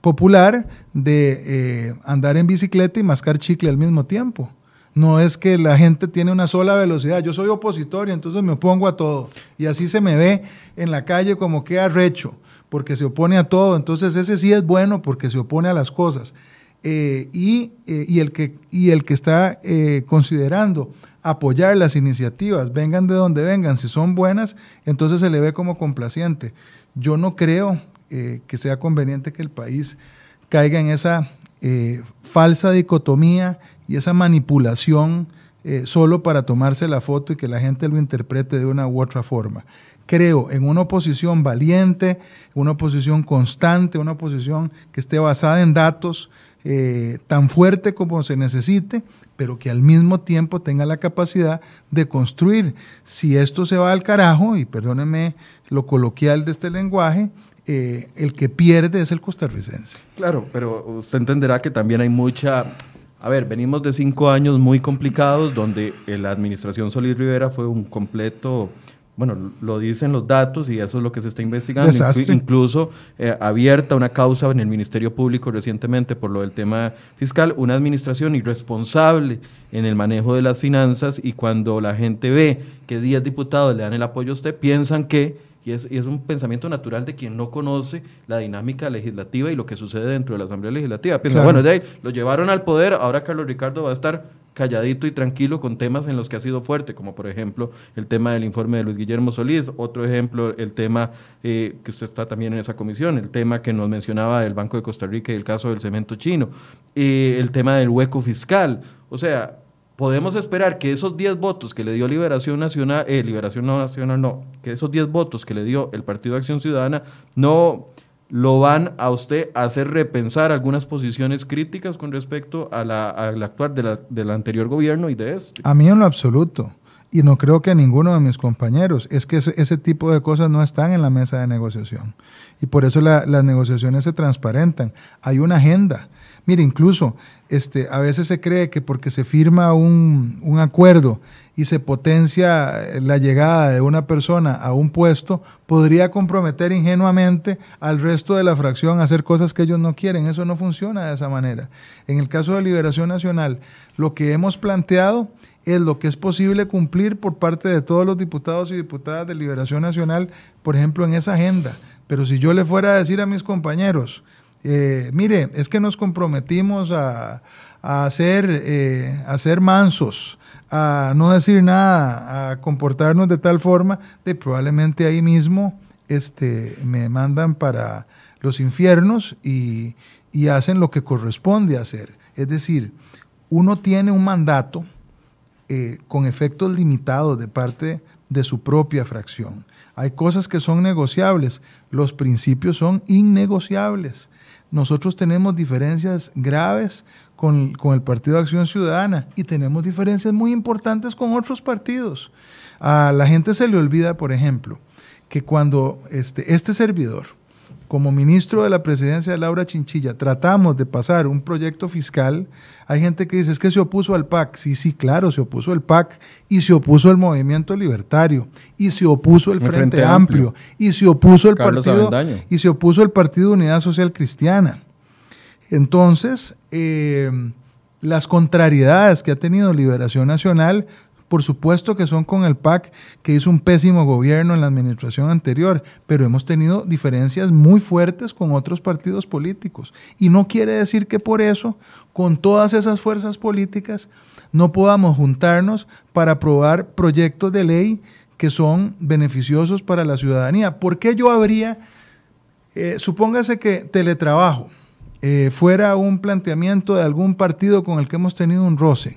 Speaker 2: popular, de andar en bicicleta y mascar chicle al mismo tiempo. No es que la gente tiene una sola velocidad. Yo soy opositor y entonces me opongo a todo. Y así se me ve en la calle como que arrecho, porque se opone a todo. Entonces ese sí es bueno porque se opone a las cosas. Eh, y, eh, y, el que, y el que está eh, considerando apoyar las iniciativas, vengan de donde vengan, si son buenas, entonces se le ve como complaciente. Yo no creo que sea conveniente que el país caiga en esa falsa dicotomía y esa manipulación eh, solo para tomarse la foto y que la gente lo interprete de una u otra forma. Creo en una oposición valiente, una oposición constante, una oposición que esté basada en datos, eh, tan fuerte como se necesite, pero que al mismo tiempo tenga la capacidad de construir. Si esto se va al carajo, y perdóneme lo coloquial de este lenguaje, eh, el que pierde es el costarricense.
Speaker 1: Claro, pero usted entenderá que también hay mucha... A ver, venimos de cinco años muy complicados donde la administración Solís Rivera fue un completo bueno, lo dicen los datos y eso es lo que se está investigando. Incluso eh, abierta una causa en el Ministerio Público recientemente por lo del tema fiscal, una administración irresponsable en el manejo de las finanzas y cuando la gente ve que 10 diputados le dan el apoyo a usted, piensan que, y es, y es un pensamiento natural de quien no conoce la dinámica legislativa y lo que sucede dentro de la Asamblea Legislativa, piensan, bueno, de ahí lo llevaron al poder, ahora Carlos Ricardo va a estar calladito y tranquilo con temas en los que ha sido fuerte, como por ejemplo el tema del informe de Luis Guillermo Solís, otro ejemplo el tema eh, que usted está también en esa comisión, el tema que nos mencionaba del Banco de Costa Rica y el caso del cemento chino, eh, el tema del hueco fiscal, o sea, podemos esperar que esos 10 votos que le dio Liberación Nacional, eh, Liberación Nacional no, que esos 10 votos que le dio el Partido de Acción Ciudadana no lo van a usted a hacer repensar algunas posiciones críticas con respecto a la, al actuar del anterior gobierno y de este.
Speaker 2: A mí en lo absoluto. Y no creo que a ninguno de mis compañeros. Es que ese, tipo de cosas no están en la mesa de negociación. Y por eso las negociaciones se transparentan. Hay una agenda. Mire, incluso este, a veces se cree que porque se firma un, un acuerdo y se potencia la llegada de una persona a un puesto, podría comprometer ingenuamente al resto de la fracción a hacer cosas que ellos no quieren. Eso no funciona de esa manera. En el caso de Liberación Nacional, lo que hemos planteado es lo que es posible cumplir por parte de todos los diputados y diputadas de Liberación Nacional, por ejemplo, en esa agenda. Pero si yo le fuera a decir a mis compañeros, eh, mire, es que nos comprometimos a, hacer, eh, a ser mansos, a no decir nada, a comportarnos de tal forma de probablemente ahí mismo este, me mandan para los infiernos y, hacen lo que corresponde hacer. Es decir, uno tiene un mandato eh, con efectos limitados de parte de su propia fracción. Hay cosas que son negociables, los principios son innegociables. Nosotros tenemos diferencias graves con, el Partido de Acción Ciudadana y tenemos diferencias muy importantes con otros partidos. A la gente se le olvida, por ejemplo, que cuando este, este servidor, como ministro de la presidencia de Laura Chinchilla, tratamos de pasar un proyecto fiscal, hay gente que dice, es que se opuso al PAC. Sí, sí, claro, se opuso el PAC y se opuso el Movimiento Libertario y se opuso el, Frente, Amplio, y se opuso el Partido y se opuso el Partido Unidad Social Cristiana. Entonces, eh, las contrariedades que ha tenido Liberación Nacional, por supuesto que son con el PAC, que hizo un pésimo gobierno en la administración anterior, pero hemos tenido diferencias muy fuertes con otros partidos políticos. Y no quiere decir que por eso, con todas esas fuerzas políticas, no podamos juntarnos para aprobar proyectos de ley que son beneficiosos para la ciudadanía. ¿Por qué yo habría, eh, supóngase que teletrabajo, eh, fuera un planteamiento de algún partido con el que hemos tenido un roce,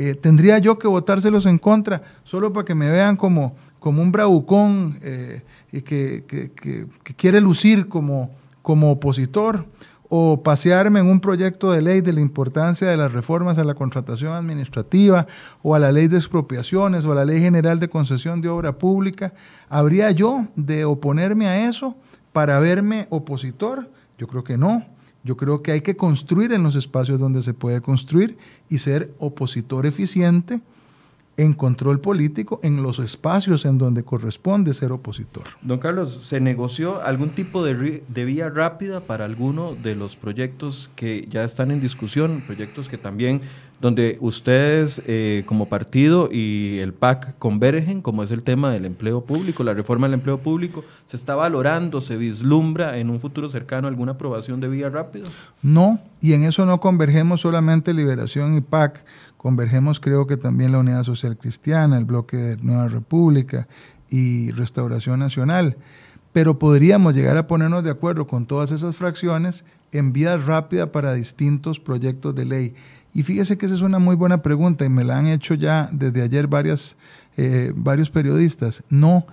Speaker 2: eh, ¿tendría yo que votárselos en contra solo para que me vean como, como un bravucón eh, y que, que, quiere lucir como, como opositor? ¿O pasearme en un proyecto de ley de la importancia de las reformas a la contratación administrativa o a la ley de expropiaciones o a la ley general de concesión de obra pública? ¿Habría yo de oponerme a eso para verme opositor? Yo creo que no. Yo creo que hay que construir en los espacios donde se puede construir y ser opositor eficiente en control político en los espacios en donde corresponde ser opositor.
Speaker 1: Don Carlos, ¿se negoció algún tipo de, de, vía rápida para alguno de los proyectos que ya están en discusión, proyectos que también donde ustedes eh, como partido y el PAC convergen, como es el tema del empleo público, la reforma del empleo público, ¿se está valorando, se vislumbra en un futuro cercano alguna aprobación de vía rápida?
Speaker 2: No, y en eso no convergemos solamente Liberación y PAC, convergemos creo que también la Unidad Social Cristiana, el Bloque de Nueva República y Restauración Nacional. Pero podríamos llegar a ponernos de acuerdo con todas esas fracciones en vía rápida para distintos proyectos de ley. Y fíjese que esa es una muy buena pregunta y me la han hecho ya desde ayer eh, varios periodistas. No,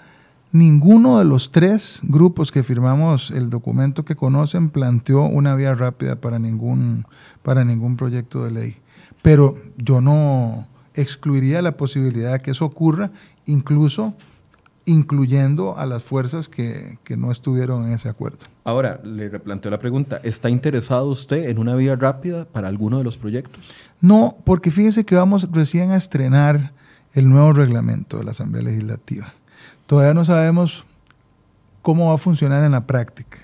Speaker 2: Ninguno de los tres grupos que firmamos el documento que conocen planteó una vía rápida para ningún, para ningún proyecto de ley. Pero yo no excluiría la posibilidad de que eso ocurra, incluso incluyendo a las fuerzas que, que, no estuvieron en ese acuerdo.
Speaker 1: Ahora, le replanteo la pregunta, ¿está interesado usted en una vía rápida para alguno de los proyectos?
Speaker 2: No, porque fíjese que vamos recién a estrenar el nuevo reglamento de la Asamblea Legislativa. Todavía no sabemos cómo va a funcionar en la práctica.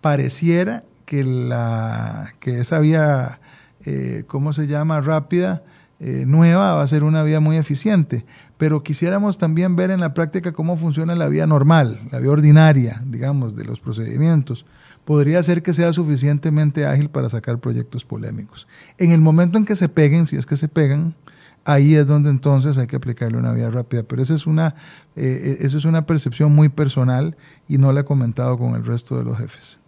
Speaker 2: Pareciera que, la, que esa vía, eh, ¿cómo se llama?, rápida, eh, nueva, va a ser una vía muy eficiente. Pero quisiéramos también ver en la práctica cómo funciona la vía normal, la vía ordinaria, digamos, de los procedimientos. Podría ser que sea suficientemente ágil para sacar proyectos polémicos. En el momento en que se peguen, si es que se pegan, ahí es donde entonces hay que aplicarle una vía rápida. Pero esa es una, eh, es una percepción muy personal y no la he comentado con el resto de los jefes.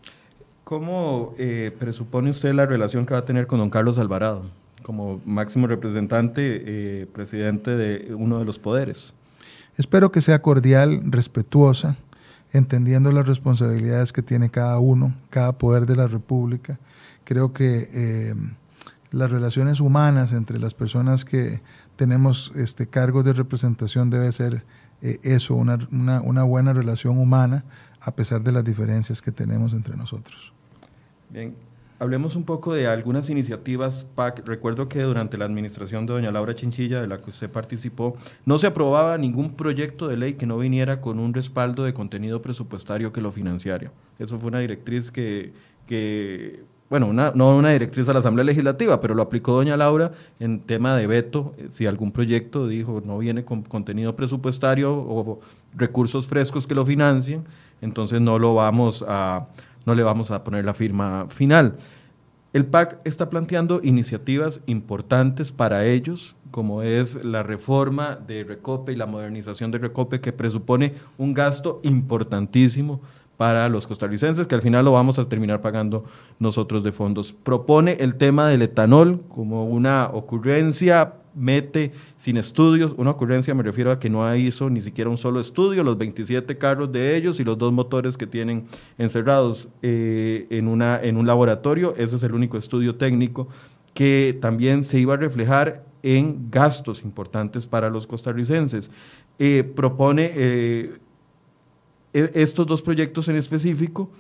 Speaker 1: ¿Cómo eh, presupone usted la relación que va a tener con don Carlos Alvarado como máximo representante, eh, presidente de uno de los poderes?
Speaker 2: Espero que sea cordial, respetuosa, entendiendo las responsabilidades que tiene cada uno, cada poder de la República. Creo que las relaciones humanas entre las personas que tenemos este, cargos de representación debe ser eh, eso, una, una, buena relación humana a pesar de las diferencias que tenemos entre nosotros.
Speaker 1: Bien, hablemos un poco de algunas iniciativas PAC. Recuerdo que durante la administración de doña Laura Chinchilla, de la que usted participó, no se aprobaba ningún proyecto de ley que no viniera con un respaldo de contenido presupuestario que lo financiara. Eso fue una directriz que, bueno, no una directriz de la Asamblea Legislativa, pero lo aplicó doña Laura en tema de veto, eh, si algún proyecto dijo no viene con contenido presupuestario o recursos frescos que lo financien, entonces no lo vamos a no le vamos a poner la firma final. El PAC está planteando iniciativas importantes para ellos, como es la reforma de Recope y la modernización de Recope, que presupone un gasto importantísimo para los costarricenses, que al final lo vamos a terminar pagando nosotros de fondos. Propone el tema del etanol como una ocurrencia, mete sin estudios, una ocurrencia me refiero a que no hizo ni siquiera un solo estudio, los 27 carros de ellos y los dos motores que tienen encerrados eh, en, una, en un laboratorio, ese es el único estudio técnico que también se iba a reflejar en gastos importantes para los costarricenses. Eh, propone eh, e, estos dos proyectos en específico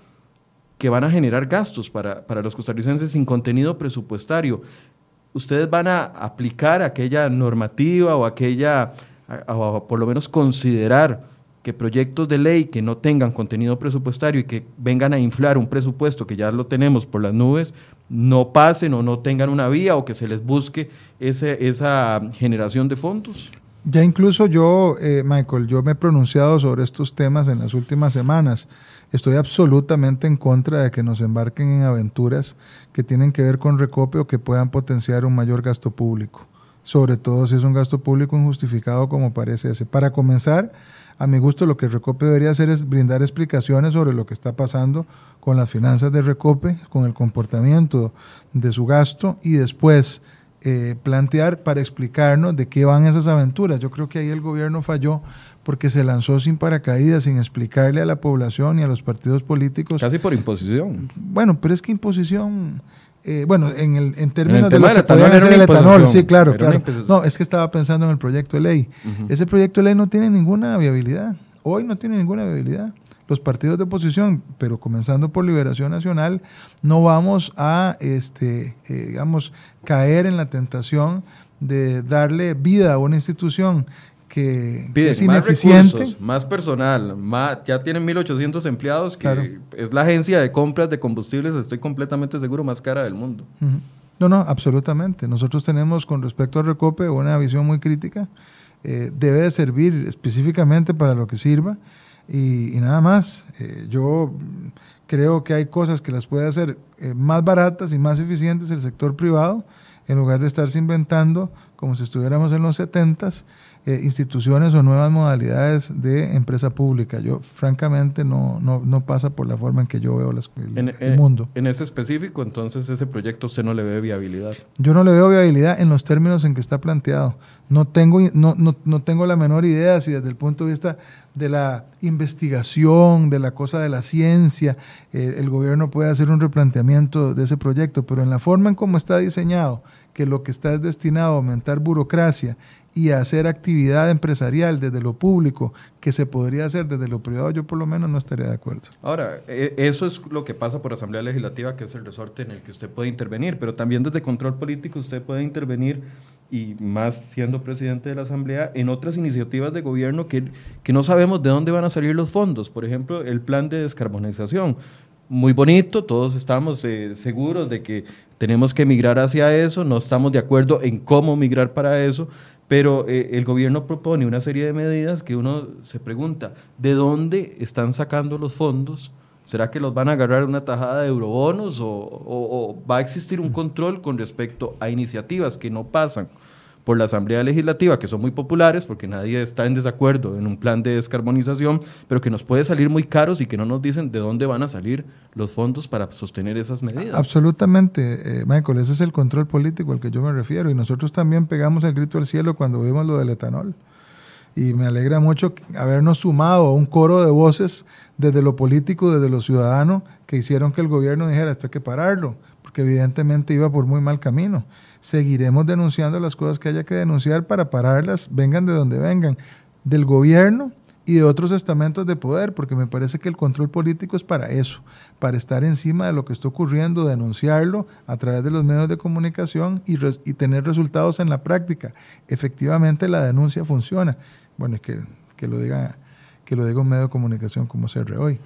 Speaker 1: que van a generar gastos para, los costarricenses sin contenido presupuestario. ¿Ustedes van a aplicar aquella normativa o aquella, o por lo menos considerar que proyectos de ley que no tengan contenido presupuestario y que vengan a inflar un presupuesto que ya lo tenemos por las nubes, no pasen o no tengan una vía o que se les busque ese, esa generación de fondos?
Speaker 2: Ya incluso yo, eh, Michael, yo me he pronunciado sobre estos temas en las últimas semanas. Estoy absolutamente en contra de que nos embarquen en aventuras que tienen que ver con recope o que puedan potenciar un mayor gasto público, sobre todo si es un gasto público injustificado como parece ese. Para comenzar, a mi gusto lo que Recope debería hacer es brindar explicaciones sobre lo que está pasando con las finanzas de Recope, con el comportamiento de su gasto y después eh, plantear para explicarnos de qué van esas aventuras. Yo creo que ahí el gobierno falló porque se lanzó sin paracaídas, sin explicarle a la población y a los partidos políticos.
Speaker 1: Casi por imposición.
Speaker 2: Bueno, pero es que imposición... Eh, bueno, en, el, en términos de lo que hacer el etanol, sí, claro, claro. No, es que estaba pensando en el proyecto de ley. Ese proyecto de ley no tiene ninguna viabilidad. Hoy no tiene ninguna viabilidad los partidos de oposición, pero comenzando por Liberación Nacional, no vamos a, este, eh, digamos, caer en la tentación de darle vida a una institución que, es ineficiente.
Speaker 1: Más, más personal, más, ya tienen 1.800 empleados, que es la agencia de compras de combustibles, estoy completamente seguro, más cara del mundo.
Speaker 2: No, no, absolutamente. Nosotros tenemos con respecto al Recope una visión muy crítica. Eh, debe de servir específicamente para lo que sirva y, nada más. Eh, yo creo que hay cosas que las puede hacer eh, más baratas y más eficientes el sector privado en lugar de estarse inventando como si estuviéramos en los 70 eh, instituciones o nuevas modalidades de empresa pública. Yo, francamente, no, no, no pasa por la forma en que yo veo el, mundo.
Speaker 1: En ese específico, entonces, ese proyecto usted no le ve viabilidad.
Speaker 2: Yo no le veo viabilidad en los términos en que está planteado. No tengo, no, no, no tengo la menor idea si desde el punto de vista de la investigación, de la cosa de la ciencia, eh, el gobierno puede hacer un replanteamiento de ese proyecto, pero en la forma en cómo está diseñado, que lo que está es destinado a aumentar burocracia y hacer actividad empresarial desde lo público que se podría hacer desde lo privado, yo por lo menos no estaría de acuerdo.
Speaker 1: Ahora, e, eso es lo que pasa por Asamblea Legislativa, que es el resorte en el que usted puede intervenir, pero también desde control político usted puede intervenir y más siendo presidente de la Asamblea, en otras iniciativas de gobierno que, que no sabemos de dónde van a salir los fondos. Por ejemplo, el plan de descarbonización. Muy bonito, todos estamos eh, seguros de que tenemos que migrar hacia eso, no estamos de acuerdo en cómo migrar para eso, pero eh, el gobierno propone una serie de medidas que uno se pregunta, ¿de dónde están sacando los fondos? ¿Será que los van a agarrar una tajada de eurobonos o va a existir un control con respecto a iniciativas que no pasan? Por la Asamblea Legislativa, que son muy populares, porque nadie está en desacuerdo en un plan de descarbonización, pero que nos puede salir muy caros y que no nos dicen de dónde van a salir los fondos para sostener esas medidas.
Speaker 2: Absolutamente, eh, Michael, ese es el control político al que yo me refiero. Y nosotros también pegamos el grito al cielo cuando vimos lo del etanol. Y me alegra mucho habernos sumado a un coro de voces desde lo político, desde lo ciudadano, que hicieron que el gobierno dijera esto hay que pararlo, porque evidentemente iba por muy mal camino seguiremos denunciando las cosas que haya que denunciar para pararlas, vengan de donde vengan, del gobierno y de otros estamentos de poder, porque me parece que el control político es para eso, para estar encima de lo que está ocurriendo, denunciarlo a través de los medios de comunicación y, tener resultados en la práctica. Efectivamente la denuncia funciona. Bueno, es que, que lo diga que lo diga un medio de comunicación como CR hoy.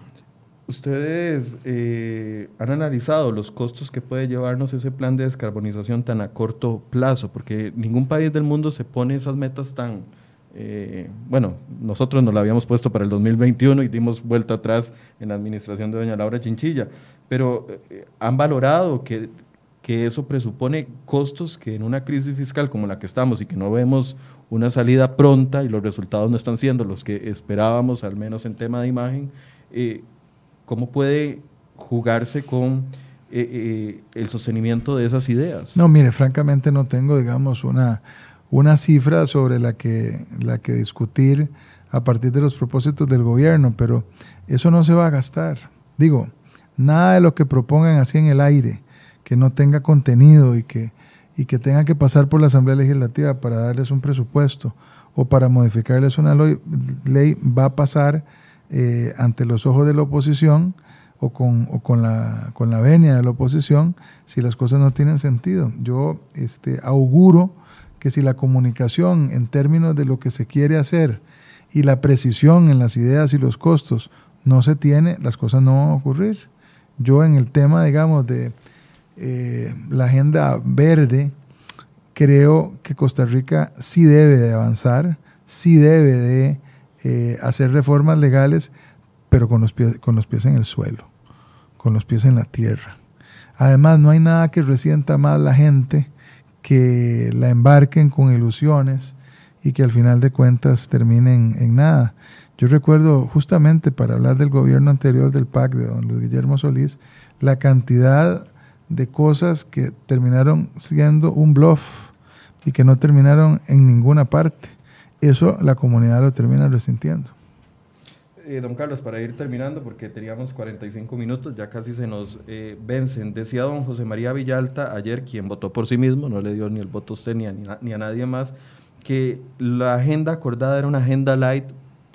Speaker 1: ¿Ustedes eh, han analizado los costos que puede llevarnos ese plan de descarbonización tan a corto plazo? Porque ningún país del mundo se pone esas metas tan... Eh, bueno, nosotros nos la habíamos puesto para el 2021 y dimos vuelta atrás en la administración de doña Laura Chinchilla, pero eh, han valorado que, que eso presupone costos que en una crisis fiscal como la que estamos y que no vemos una salida pronta y los resultados no están siendo los que esperábamos, al menos en tema de imagen, ¿Cómo puede jugarse con eh, eh, el sostenimiento de esas ideas?
Speaker 2: No, mire, francamente no tengo, digamos, una, una cifra sobre la que, la que discutir a partir de los propósitos del gobierno, pero eso no se va a gastar. Digo, nada de lo que propongan así en el aire, que no tenga contenido y que, y que tenga que pasar por la Asamblea Legislativa para darles un presupuesto o para modificarles una ley, va a pasar eh, ante los ojos de la oposición o con, la venia de la oposición si las cosas no tienen sentido. Yo este, auguro que si la comunicación en términos de lo que se quiere hacer y la precisión en las ideas y los costos no se tiene, las cosas no van a ocurrir. Yo en el tema, digamos, de eh, la agenda verde, creo que Costa Rica sí debe de avanzar, sí debe de eh, hacer reformas legales, pero con los, pies, con los pies en el suelo, con los pies en la tierra. Además, no hay nada que resienta más la gente que la embarquen con ilusiones y que al final de cuentas terminen en nada. Yo recuerdo justamente para hablar del gobierno anterior del PAC de don Luis Guillermo Solís, la cantidad de cosas que terminaron siendo un bluff y que no terminaron en ninguna parte eso la comunidad lo termina resintiendo.
Speaker 1: Eh, don Carlos, para ir terminando, porque teníamos 45 minutos, ya casi se nos eh, vencen. Decía don José María Villalta ayer, quien votó por sí mismo, no le dio ni el voto a usted ni ni a nadie más, que la agenda acordada era una agenda light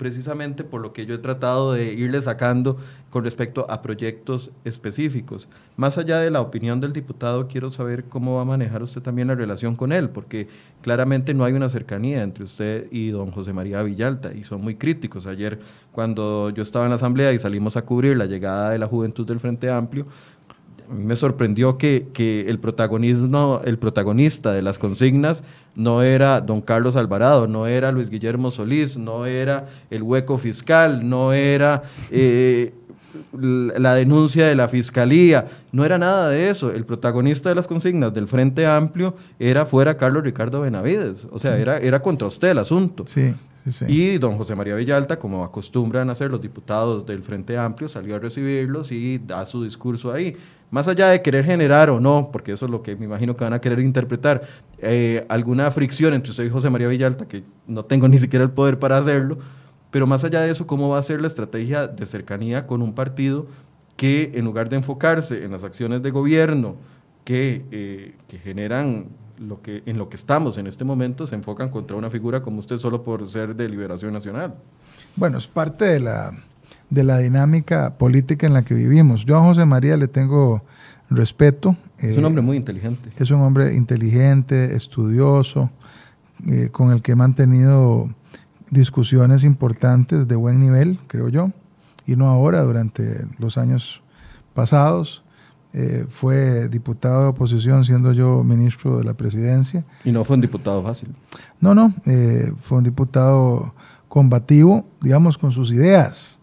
Speaker 1: precisamente por lo que yo he tratado de irle sacando con respecto a proyectos específicos. Más allá de la opinión del diputado, quiero saber cómo va a manejar usted también la relación con él, porque claramente no hay una cercanía entre usted y don José María Villalta, y son muy críticos. Ayer, cuando yo estaba en la Asamblea y salimos a cubrir la llegada de la juventud del Frente Amplio, me sorprendió que, que, el, protagonismo, el protagonista de las consignas no era don Carlos Alvarado, no era Luis Guillermo Solís, no era el hueco fiscal, no era... Eh, la denuncia de la fiscalía. No era nada de eso. El protagonista de las consignas del Frente Amplio era fuera Carlos Ricardo Benavides. O sea, era, era contra usted el asunto.
Speaker 2: Sí.
Speaker 1: Y don José María Villalta, como acostumbran a hacer los diputados del Frente Amplio, salió a recibirlos y da su discurso ahí. Más allá de querer generar o no, porque eso es lo que me imagino que van a querer interpretar, eh, alguna fricción entre usted y José María Villalta, que no tengo ni siquiera el poder para hacerlo, pero más allá de eso, ¿cómo va a ser la estrategia de cercanía con un partido que en lugar de enfocarse en las acciones de gobierno que, eh, que generan lo que, en lo que estamos en este momento se enfocan contra una figura como usted solo por ser de Liberación Nacional.
Speaker 2: Bueno, es parte de la, de la dinámica política en la que vivimos. Yo a José María le tengo respeto.
Speaker 1: Es un hombre muy inteligente.
Speaker 2: Es un hombre inteligente, estudioso, eh, con el que he mantenido discusiones importantes de buen nivel, creo yo, y no ahora, durante los años pasados. Eh, fue diputado de oposición siendo yo ministro de la presidencia.
Speaker 1: Y no fue un diputado fácil.
Speaker 2: No, no, eh, fue un diputado combativo, digamos, con sus ideas,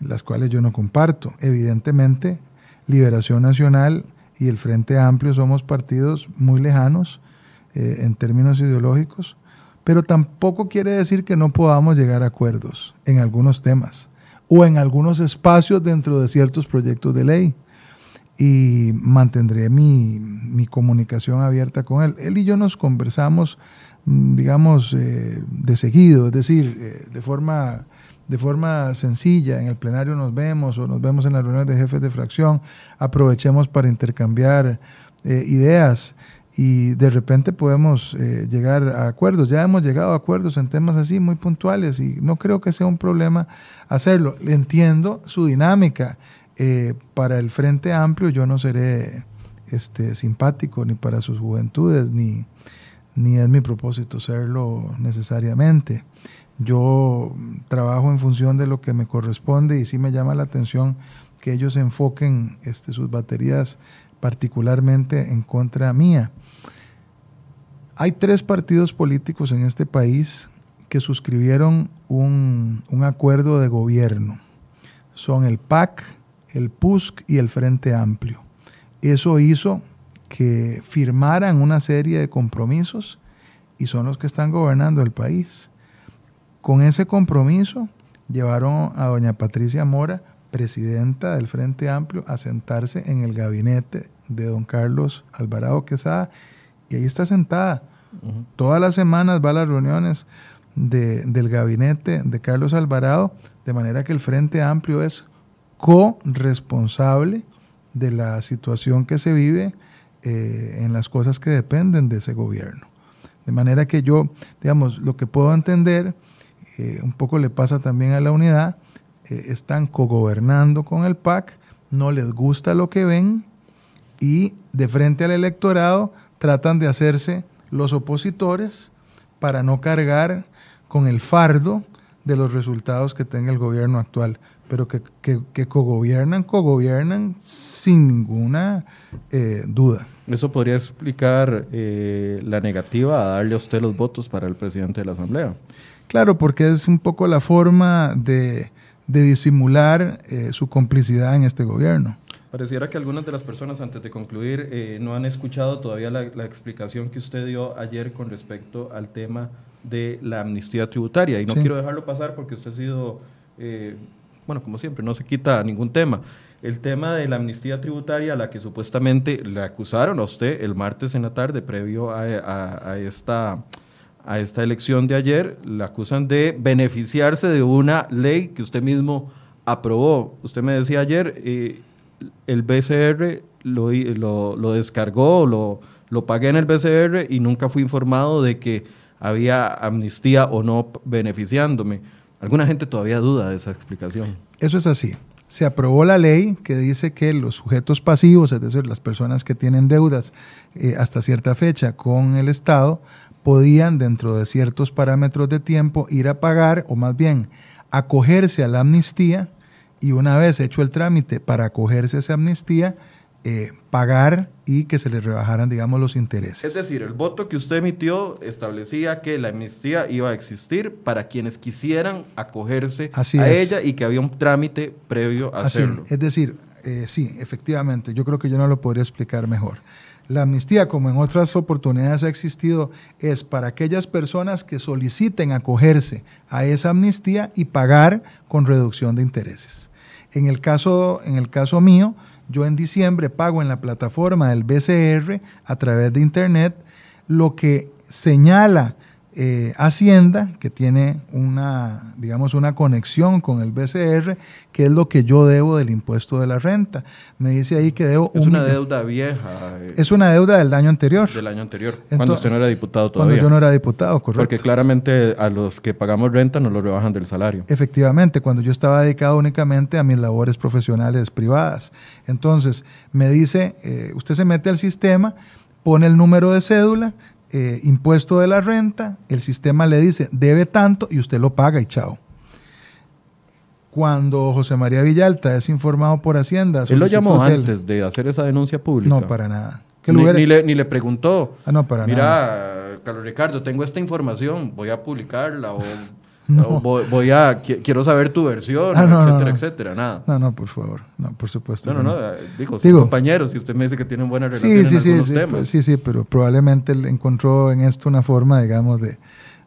Speaker 2: las cuales yo no comparto. Evidentemente, Liberación Nacional y el Frente Amplio somos partidos muy lejanos eh, en términos ideológicos, pero tampoco quiere decir que no podamos llegar a acuerdos en algunos temas o en algunos espacios dentro de ciertos proyectos de ley y mantendré mi, comunicación abierta con él. Él y yo nos conversamos, mm, digamos, eh, de seguido, es decir, eh, de, forma, de forma sencilla. En el plenario nos vemos o nos vemos en las reuniones de jefes de fracción. Aprovechemos para intercambiar eh, ideas y de repente podemos llegar a acuerdos. Ya hemos llegado a acuerdos en temas así muy puntuales y no creo que sea un problema hacerlo. Entiendo su dinámica eh, para el Frente Amplio yo no seré este, simpático ni para sus juventudes, ni, ni es mi propósito serlo necesariamente. Yo trabajo en función de lo que me corresponde y sí me llama la atención que ellos enfoquen este, sus baterías particularmente en contra mía. Hay tres partidos políticos en este país que suscribieron un, un acuerdo de gobierno. Son el PAC, el PUSC y el Frente Amplio. Eso hizo que firmaran una serie de compromisos y son los que están gobernando el país. Con ese compromiso llevaron a doña Patricia Mora, presidenta del Frente Amplio, a sentarse en el gabinete de don Carlos Alvarado Quesada y ahí está sentada. Todas las semanas va a las reuniones del gabinete de Carlos Alvarado, de manera que el Frente Amplio es co-responsable de la situación que se vive eh, en las cosas que dependen de ese gobierno. De manera que yo, digamos, lo que puedo entender, eh, un poco le pasa también a la unidad, eh, están cogobernando con el PAC, no les gusta lo que ven y de frente al electorado tratan de hacerse los opositores para no cargar con el fardo de los resultados que tenga el gobierno actual pero que, que, que cogobiernan, cogobiernan sin ninguna eh, duda.
Speaker 1: Eso podría explicar eh, la negativa a darle a usted los votos para el presidente de la Asamblea.
Speaker 2: Claro, porque es un poco la forma de, de disimular eh, su complicidad en este gobierno.
Speaker 1: Pareciera que algunas de las personas, antes de concluir, no han escuchado todavía la, la, explicación que usted dio ayer con respecto al tema de la amnistía tributaria. Y no quiero dejarlo pasar porque usted ha sido bueno, como siempre, no se quita ningún tema. El tema de la amnistía tributaria, a la que supuestamente le acusaron a usted el martes en la tarde, previo a, esta, a esta elección de ayer, le acusan de beneficiarse de una ley que usted mismo aprobó. Usted me decía ayer, eh, el BCR lo, lo, descargó, lo, lo pagué en el BCR y nunca fui informado de que había amnistía o no beneficiándome. Alguna gente todavía duda de esa explicación.
Speaker 2: Eso es así. Se aprobó la ley que dice que los sujetos pasivos, es decir, las personas que tienen deudas eh, hasta cierta fecha con el Estado, podían, dentro de ciertos parámetros de tiempo, ir a pagar, o más bien, acogerse a la amnistía, y una vez hecho el trámite para acogerse a esa amnistía, eh, pagar y que se le rebajaran, digamos, los intereses.
Speaker 1: Es decir, el voto que usted emitió establecía que la amnistía iba a existir para quienes quisieran acogerse a ella y que había un trámite previo a hacerlo.
Speaker 2: Es decir, eh, sí, efectivamente, yo creo que yo no lo podría explicar mejor. La amnistía, como en otras oportunidades ha existido, es para aquellas personas que soliciten acogerse a esa amnistía y pagar con reducción de intereses. En el caso, en el caso mío, yo en diciembre pago en la plataforma del BCR a través de Internet lo que señala eh, Hacienda, que tiene una, digamos, una conexión con el BCR, que es lo que yo debo del impuesto de la renta. Me dice ahí que debo...
Speaker 1: Es una deuda vieja.
Speaker 2: Eh, es una deuda del año anterior.
Speaker 1: Del año anterior, cuando usted no era diputado todavía.
Speaker 2: Cuando yo no era diputado, correcto.
Speaker 1: Porque claramente a los que pagamos renta nos lo rebajan del salario.
Speaker 2: Efectivamente, cuando yo estaba dedicado únicamente a mis labores profesionales privadas. Entonces, me dice, eh, usted se mete al sistema, pone el número de cédula, eh, impuesto de la renta, el sistema le dice debe tanto y usted lo paga y chao. Cuando José María Villalta es informado por Hacienda.
Speaker 1: Él lo llamó antes de hacer esa denuncia pública.
Speaker 2: No, para nada.
Speaker 1: Ni, le, ni, le, preguntó.
Speaker 2: Ah, no, para
Speaker 1: Mira, Carlos Ricardo, tengo esta información, voy a publicarla o voy, a, quiero saber tu versión, ah, etcétera, etcétera, nada.
Speaker 2: No, no, por favor, no, por supuesto.
Speaker 1: No, no, no, eh, digo, son compañeros y usted me dice que tienen buena relación
Speaker 2: sí, sí,
Speaker 1: en
Speaker 2: sí,
Speaker 1: temas.
Speaker 2: Pues, sí, sí, pero probablemente él encontró en esto una forma, digamos, de,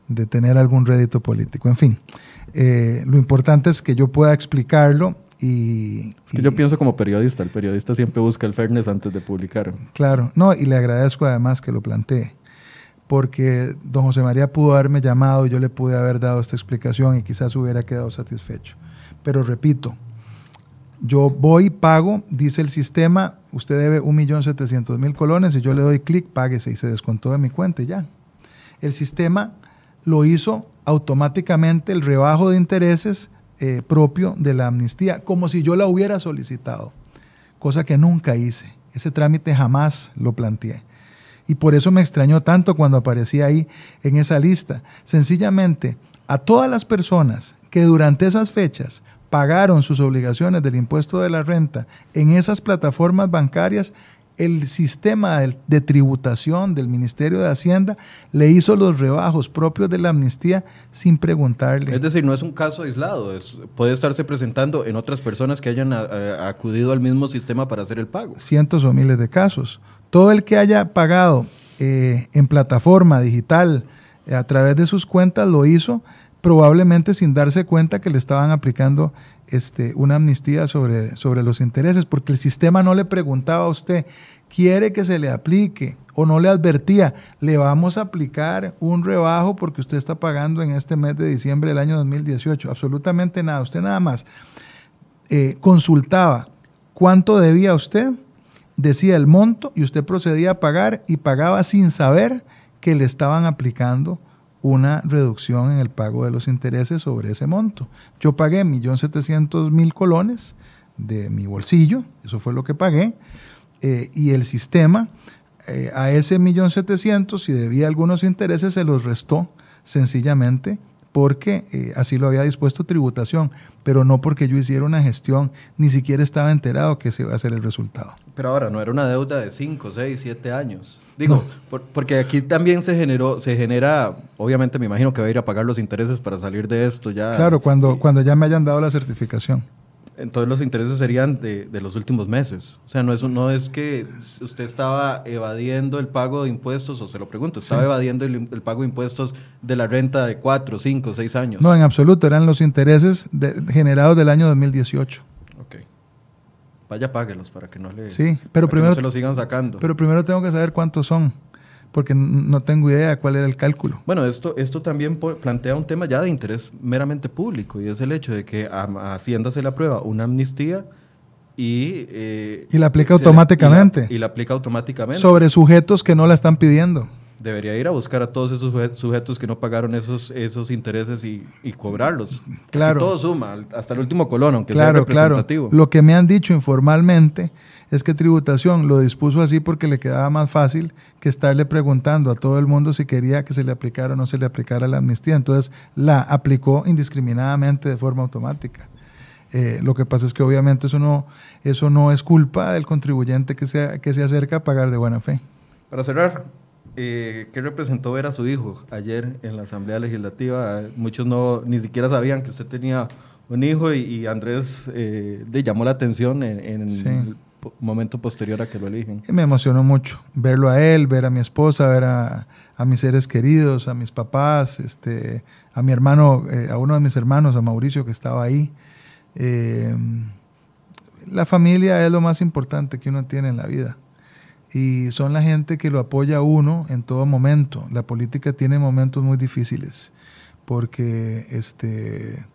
Speaker 2: de tener algún rédito político. En fin, eh, lo importante es que yo pueda explicarlo y,
Speaker 1: es que yo pienso como periodista, el periodista siempre busca el fairness antes de publicar.
Speaker 2: Claro, no, y le agradezco además que lo plantee porque don José María pudo haberme llamado y yo le pude haber dado esta explicación y quizás hubiera quedado satisfecho. Pero repito, yo voy, pago, dice el sistema, usted debe 1.700.000 colones y yo le doy clic, páguese y se descontó de mi cuenta y ya. El sistema lo hizo automáticamente el rebajo de intereses eh, propio de la amnistía, como si yo la hubiera solicitado, cosa que nunca hice. Ese trámite jamás lo planteé. Y por eso me extrañó tanto cuando aparecía ahí en esa lista. Sencillamente, a todas las personas que durante esas fechas pagaron sus obligaciones del impuesto de la renta en esas plataformas bancarias, el sistema de, tributación del Ministerio de Hacienda le hizo los rebajos propios de la amnistía sin preguntarle.
Speaker 1: Es decir, no es un caso aislado, puede estarse presentando en otras personas que hayan acudido al mismo sistema para hacer el pago.
Speaker 2: Cientos o miles de casos. Todo el que haya pagado eh, en plataforma digital eh, a través de sus cuentas lo hizo probablemente sin darse cuenta que le estaban aplicando este, una amnistía sobre, sobre los intereses, porque el sistema no le preguntaba a usted, ¿quiere que se le aplique? O no le advertía, le vamos a aplicar un rebajo porque usted está pagando en este mes de diciembre del año 2018. Absolutamente nada, usted nada más eh, consultaba cuánto debía usted decía el monto y usted procedía a pagar y pagaba sin saber que le estaban aplicando una reducción en el pago de los intereses sobre ese monto. Yo pagué 1.700.000 colones de mi bolsillo, eso fue lo que pagué, eh, y el sistema eh, a ese 1.700.000, si debía algunos intereses, se los restó sencillamente porque eh, así lo había dispuesto tributación, pero no porque yo hiciera una gestión, ni siquiera estaba enterado que ese iba a ser el resultado.
Speaker 1: Pero ahora, no era una deuda de 5, 6, 7 años. Digo, porque aquí también se generó, se genera, obviamente me imagino que va a ir a pagar los intereses para salir de esto ya.
Speaker 2: Claro, cuando, cuando ya me hayan dado la certificación.
Speaker 1: Entonces los intereses serían de, de, los últimos meses. O sea, no es, no es que usted estaba evadiendo el pago de impuestos, o se lo pregunto, estaba evadiendo el, pago de impuestos de la renta de 4, 5, 6 años.
Speaker 2: No, en absoluto, eran los intereses generados del año 2018.
Speaker 1: Ok. Vaya, páguelos para que no le
Speaker 2: sí, pero primero,
Speaker 1: se lo sigan sacando.
Speaker 2: Pero primero tengo que saber cuántos son porque no tengo idea cuál era el cálculo.
Speaker 1: Bueno, esto, esto también plantea un tema ya de interés meramente público y es el hecho de que a, Hacienda se le aprueba una amnistía y...
Speaker 2: Eh, y la aplica automáticamente.
Speaker 1: y, la, aplica automáticamente.
Speaker 2: Sobre sujetos que no la están pidiendo.
Speaker 1: Debería ir a buscar a todos esos sujetos que no pagaron esos, esos intereses y, cobrarlos.
Speaker 2: Claro.
Speaker 1: todo suma, hasta el último colón, aunque
Speaker 2: claro,
Speaker 1: sea representativo.
Speaker 2: Claro. Lo que me han dicho informalmente es que tributación lo dispuso así porque le quedaba más fácil que estarle preguntando a todo el mundo si quería que se le aplicara o no se le aplicara la amnistía. Entonces la aplicó indiscriminadamente de forma automática. Eh, lo que pasa es que obviamente eso no, eso no es culpa del contribuyente que se, que se acerca a pagar de buena fe.
Speaker 1: Para cerrar, eh, ¿qué representó ver a su hijo ayer en la Asamblea Legislativa? Muchos no ni siquiera sabían que usted tenía un hijo y, Andrés eh, le llamó la atención en, el momento posterior a que lo eligen.
Speaker 2: Me emocionó mucho verlo a él, ver a mi esposa, ver a, mis seres queridos, a mis papás, este, a mi hermano, eh, a uno de mis hermanos, a Mauricio, que estaba ahí. Eh, la familia es lo más importante que uno tiene en la vida. Y son la gente que lo apoya a uno en todo momento. La política tiene momentos muy difíciles porque este,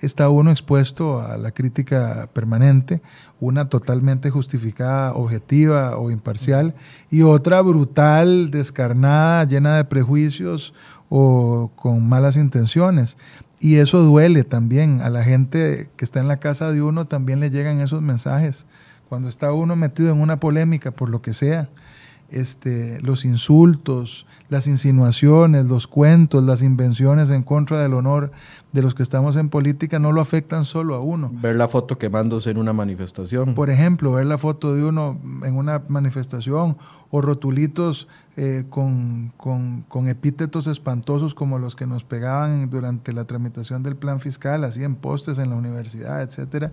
Speaker 2: está uno expuesto a la crítica permanente, una totalmente justificada, objetiva o imparcial, y otra brutal, descarnada, llena de prejuicios o con malas intenciones. Y eso duele también. A la gente que está en la casa de uno también le llegan esos mensajes. Cuando está uno metido en una polémica, por lo que sea, este, los insultos, las insinuaciones, los cuentos, las invenciones en contra del honor de los que estamos en política no lo afectan solo a uno.
Speaker 1: Ver la foto quemándose en una manifestación.
Speaker 2: Por ejemplo, ver la foto de uno en una manifestación o rotulitos eh, con, con, epítetos espantosos como los que nos pegaban durante la tramitación del plan fiscal, así en postes en la universidad, etcétera.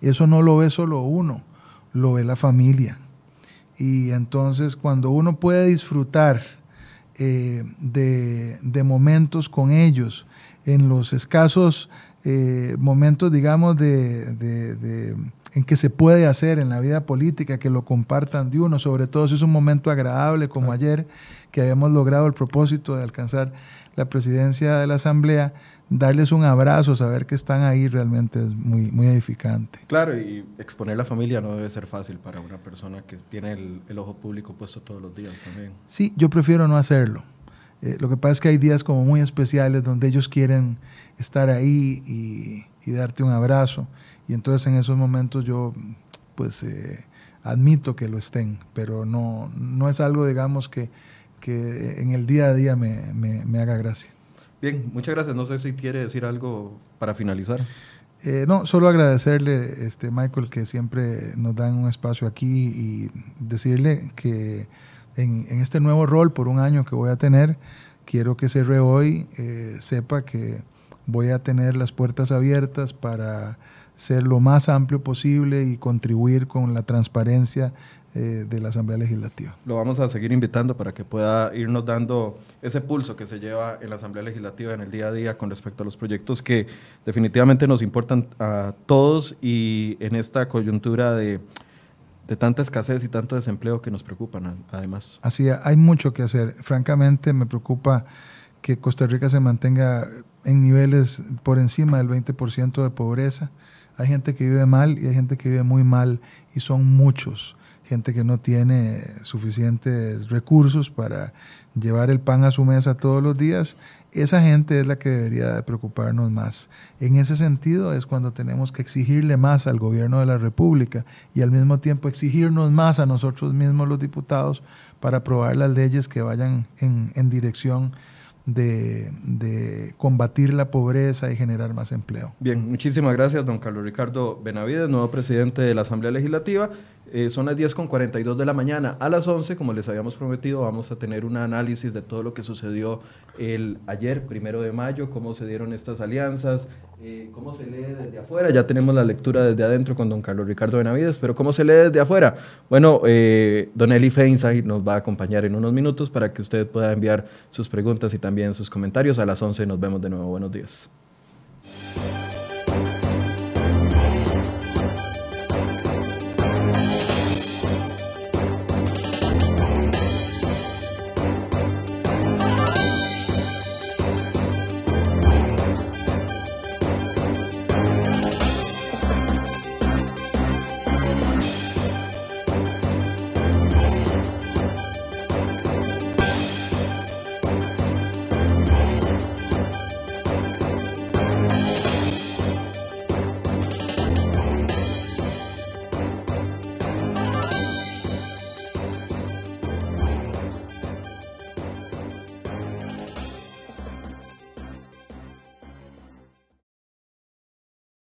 Speaker 2: Eso no lo ve solo uno, lo ve la familia. Y entonces cuando uno puede disfrutar eh, de, momentos con ellos, en los escasos eh, momentos, digamos, de, en que se puede hacer en la vida política, que lo compartan de uno, sobre todo si es un momento agradable como ayer, que habíamos logrado el propósito de alcanzar la presidencia de la Asamblea, darles un abrazo, saber que están ahí realmente es muy, muy edificante.
Speaker 1: Claro, y exponer la familia no debe ser fácil para una persona que tiene el, ojo público puesto todos los días también.
Speaker 2: Sí, yo prefiero no hacerlo. Eh, lo que pasa es que hay días como muy especiales donde ellos quieren estar ahí y, darte un abrazo. Y entonces en esos momentos yo pues eh, admito que lo estén, pero no, no es algo, digamos, que, que en el día a día me, me, me haga gracia.
Speaker 1: Bien, muchas gracias. No sé si quiere decir algo para finalizar.
Speaker 2: Eh, no, solo agradecerle, este, Michael, que siempre nos dan un espacio aquí y decirle que en, este nuevo rol por un año que voy a tener, quiero que Cerre Hoy eh, sepa que voy a tener las puertas abiertas para ser lo más amplio posible y contribuir con la transparencia eh, de la Asamblea Legislativa.
Speaker 1: Lo vamos a seguir invitando para que pueda irnos dando ese pulso que se lleva en la Asamblea Legislativa en el día a día con respecto a los proyectos que definitivamente nos importan a todos y en esta coyuntura de, de tanta escasez y tanto desempleo que nos preocupan además.
Speaker 2: Así, hay mucho que hacer. Francamente, me preocupa que Costa Rica se mantenga en niveles por encima del 20% de pobreza. Hay gente que vive mal y hay gente que vive muy mal y son muchos gente que no tiene suficientes recursos para llevar el pan a su mesa todos los días, esa gente es la que debería de preocuparnos más. En ese sentido es cuando tenemos que exigirle más al gobierno de la República y al mismo tiempo exigirnos más a nosotros mismos los diputados para aprobar las leyes que vayan en, en dirección de, de, combatir la pobreza y generar más empleo.
Speaker 1: Bien, muchísimas gracias, don Carlos Ricardo Benavides, nuevo presidente de la Asamblea Legislativa. Eh, son las 10 con 42 de la mañana. A las 11, como les habíamos prometido, vamos a tener un análisis de todo lo que sucedió el ayer, primero de mayo, cómo se dieron estas alianzas, eh, cómo se lee desde afuera. Ya tenemos la lectura desde adentro con don Carlos Ricardo Benavides, pero ¿cómo se lee desde afuera? Bueno, eh, don Eli Feinsay nos va a acompañar en unos minutos para que usted pueda enviar sus preguntas y también sus comentarios. A las 11 nos vemos de nuevo. Buenos días.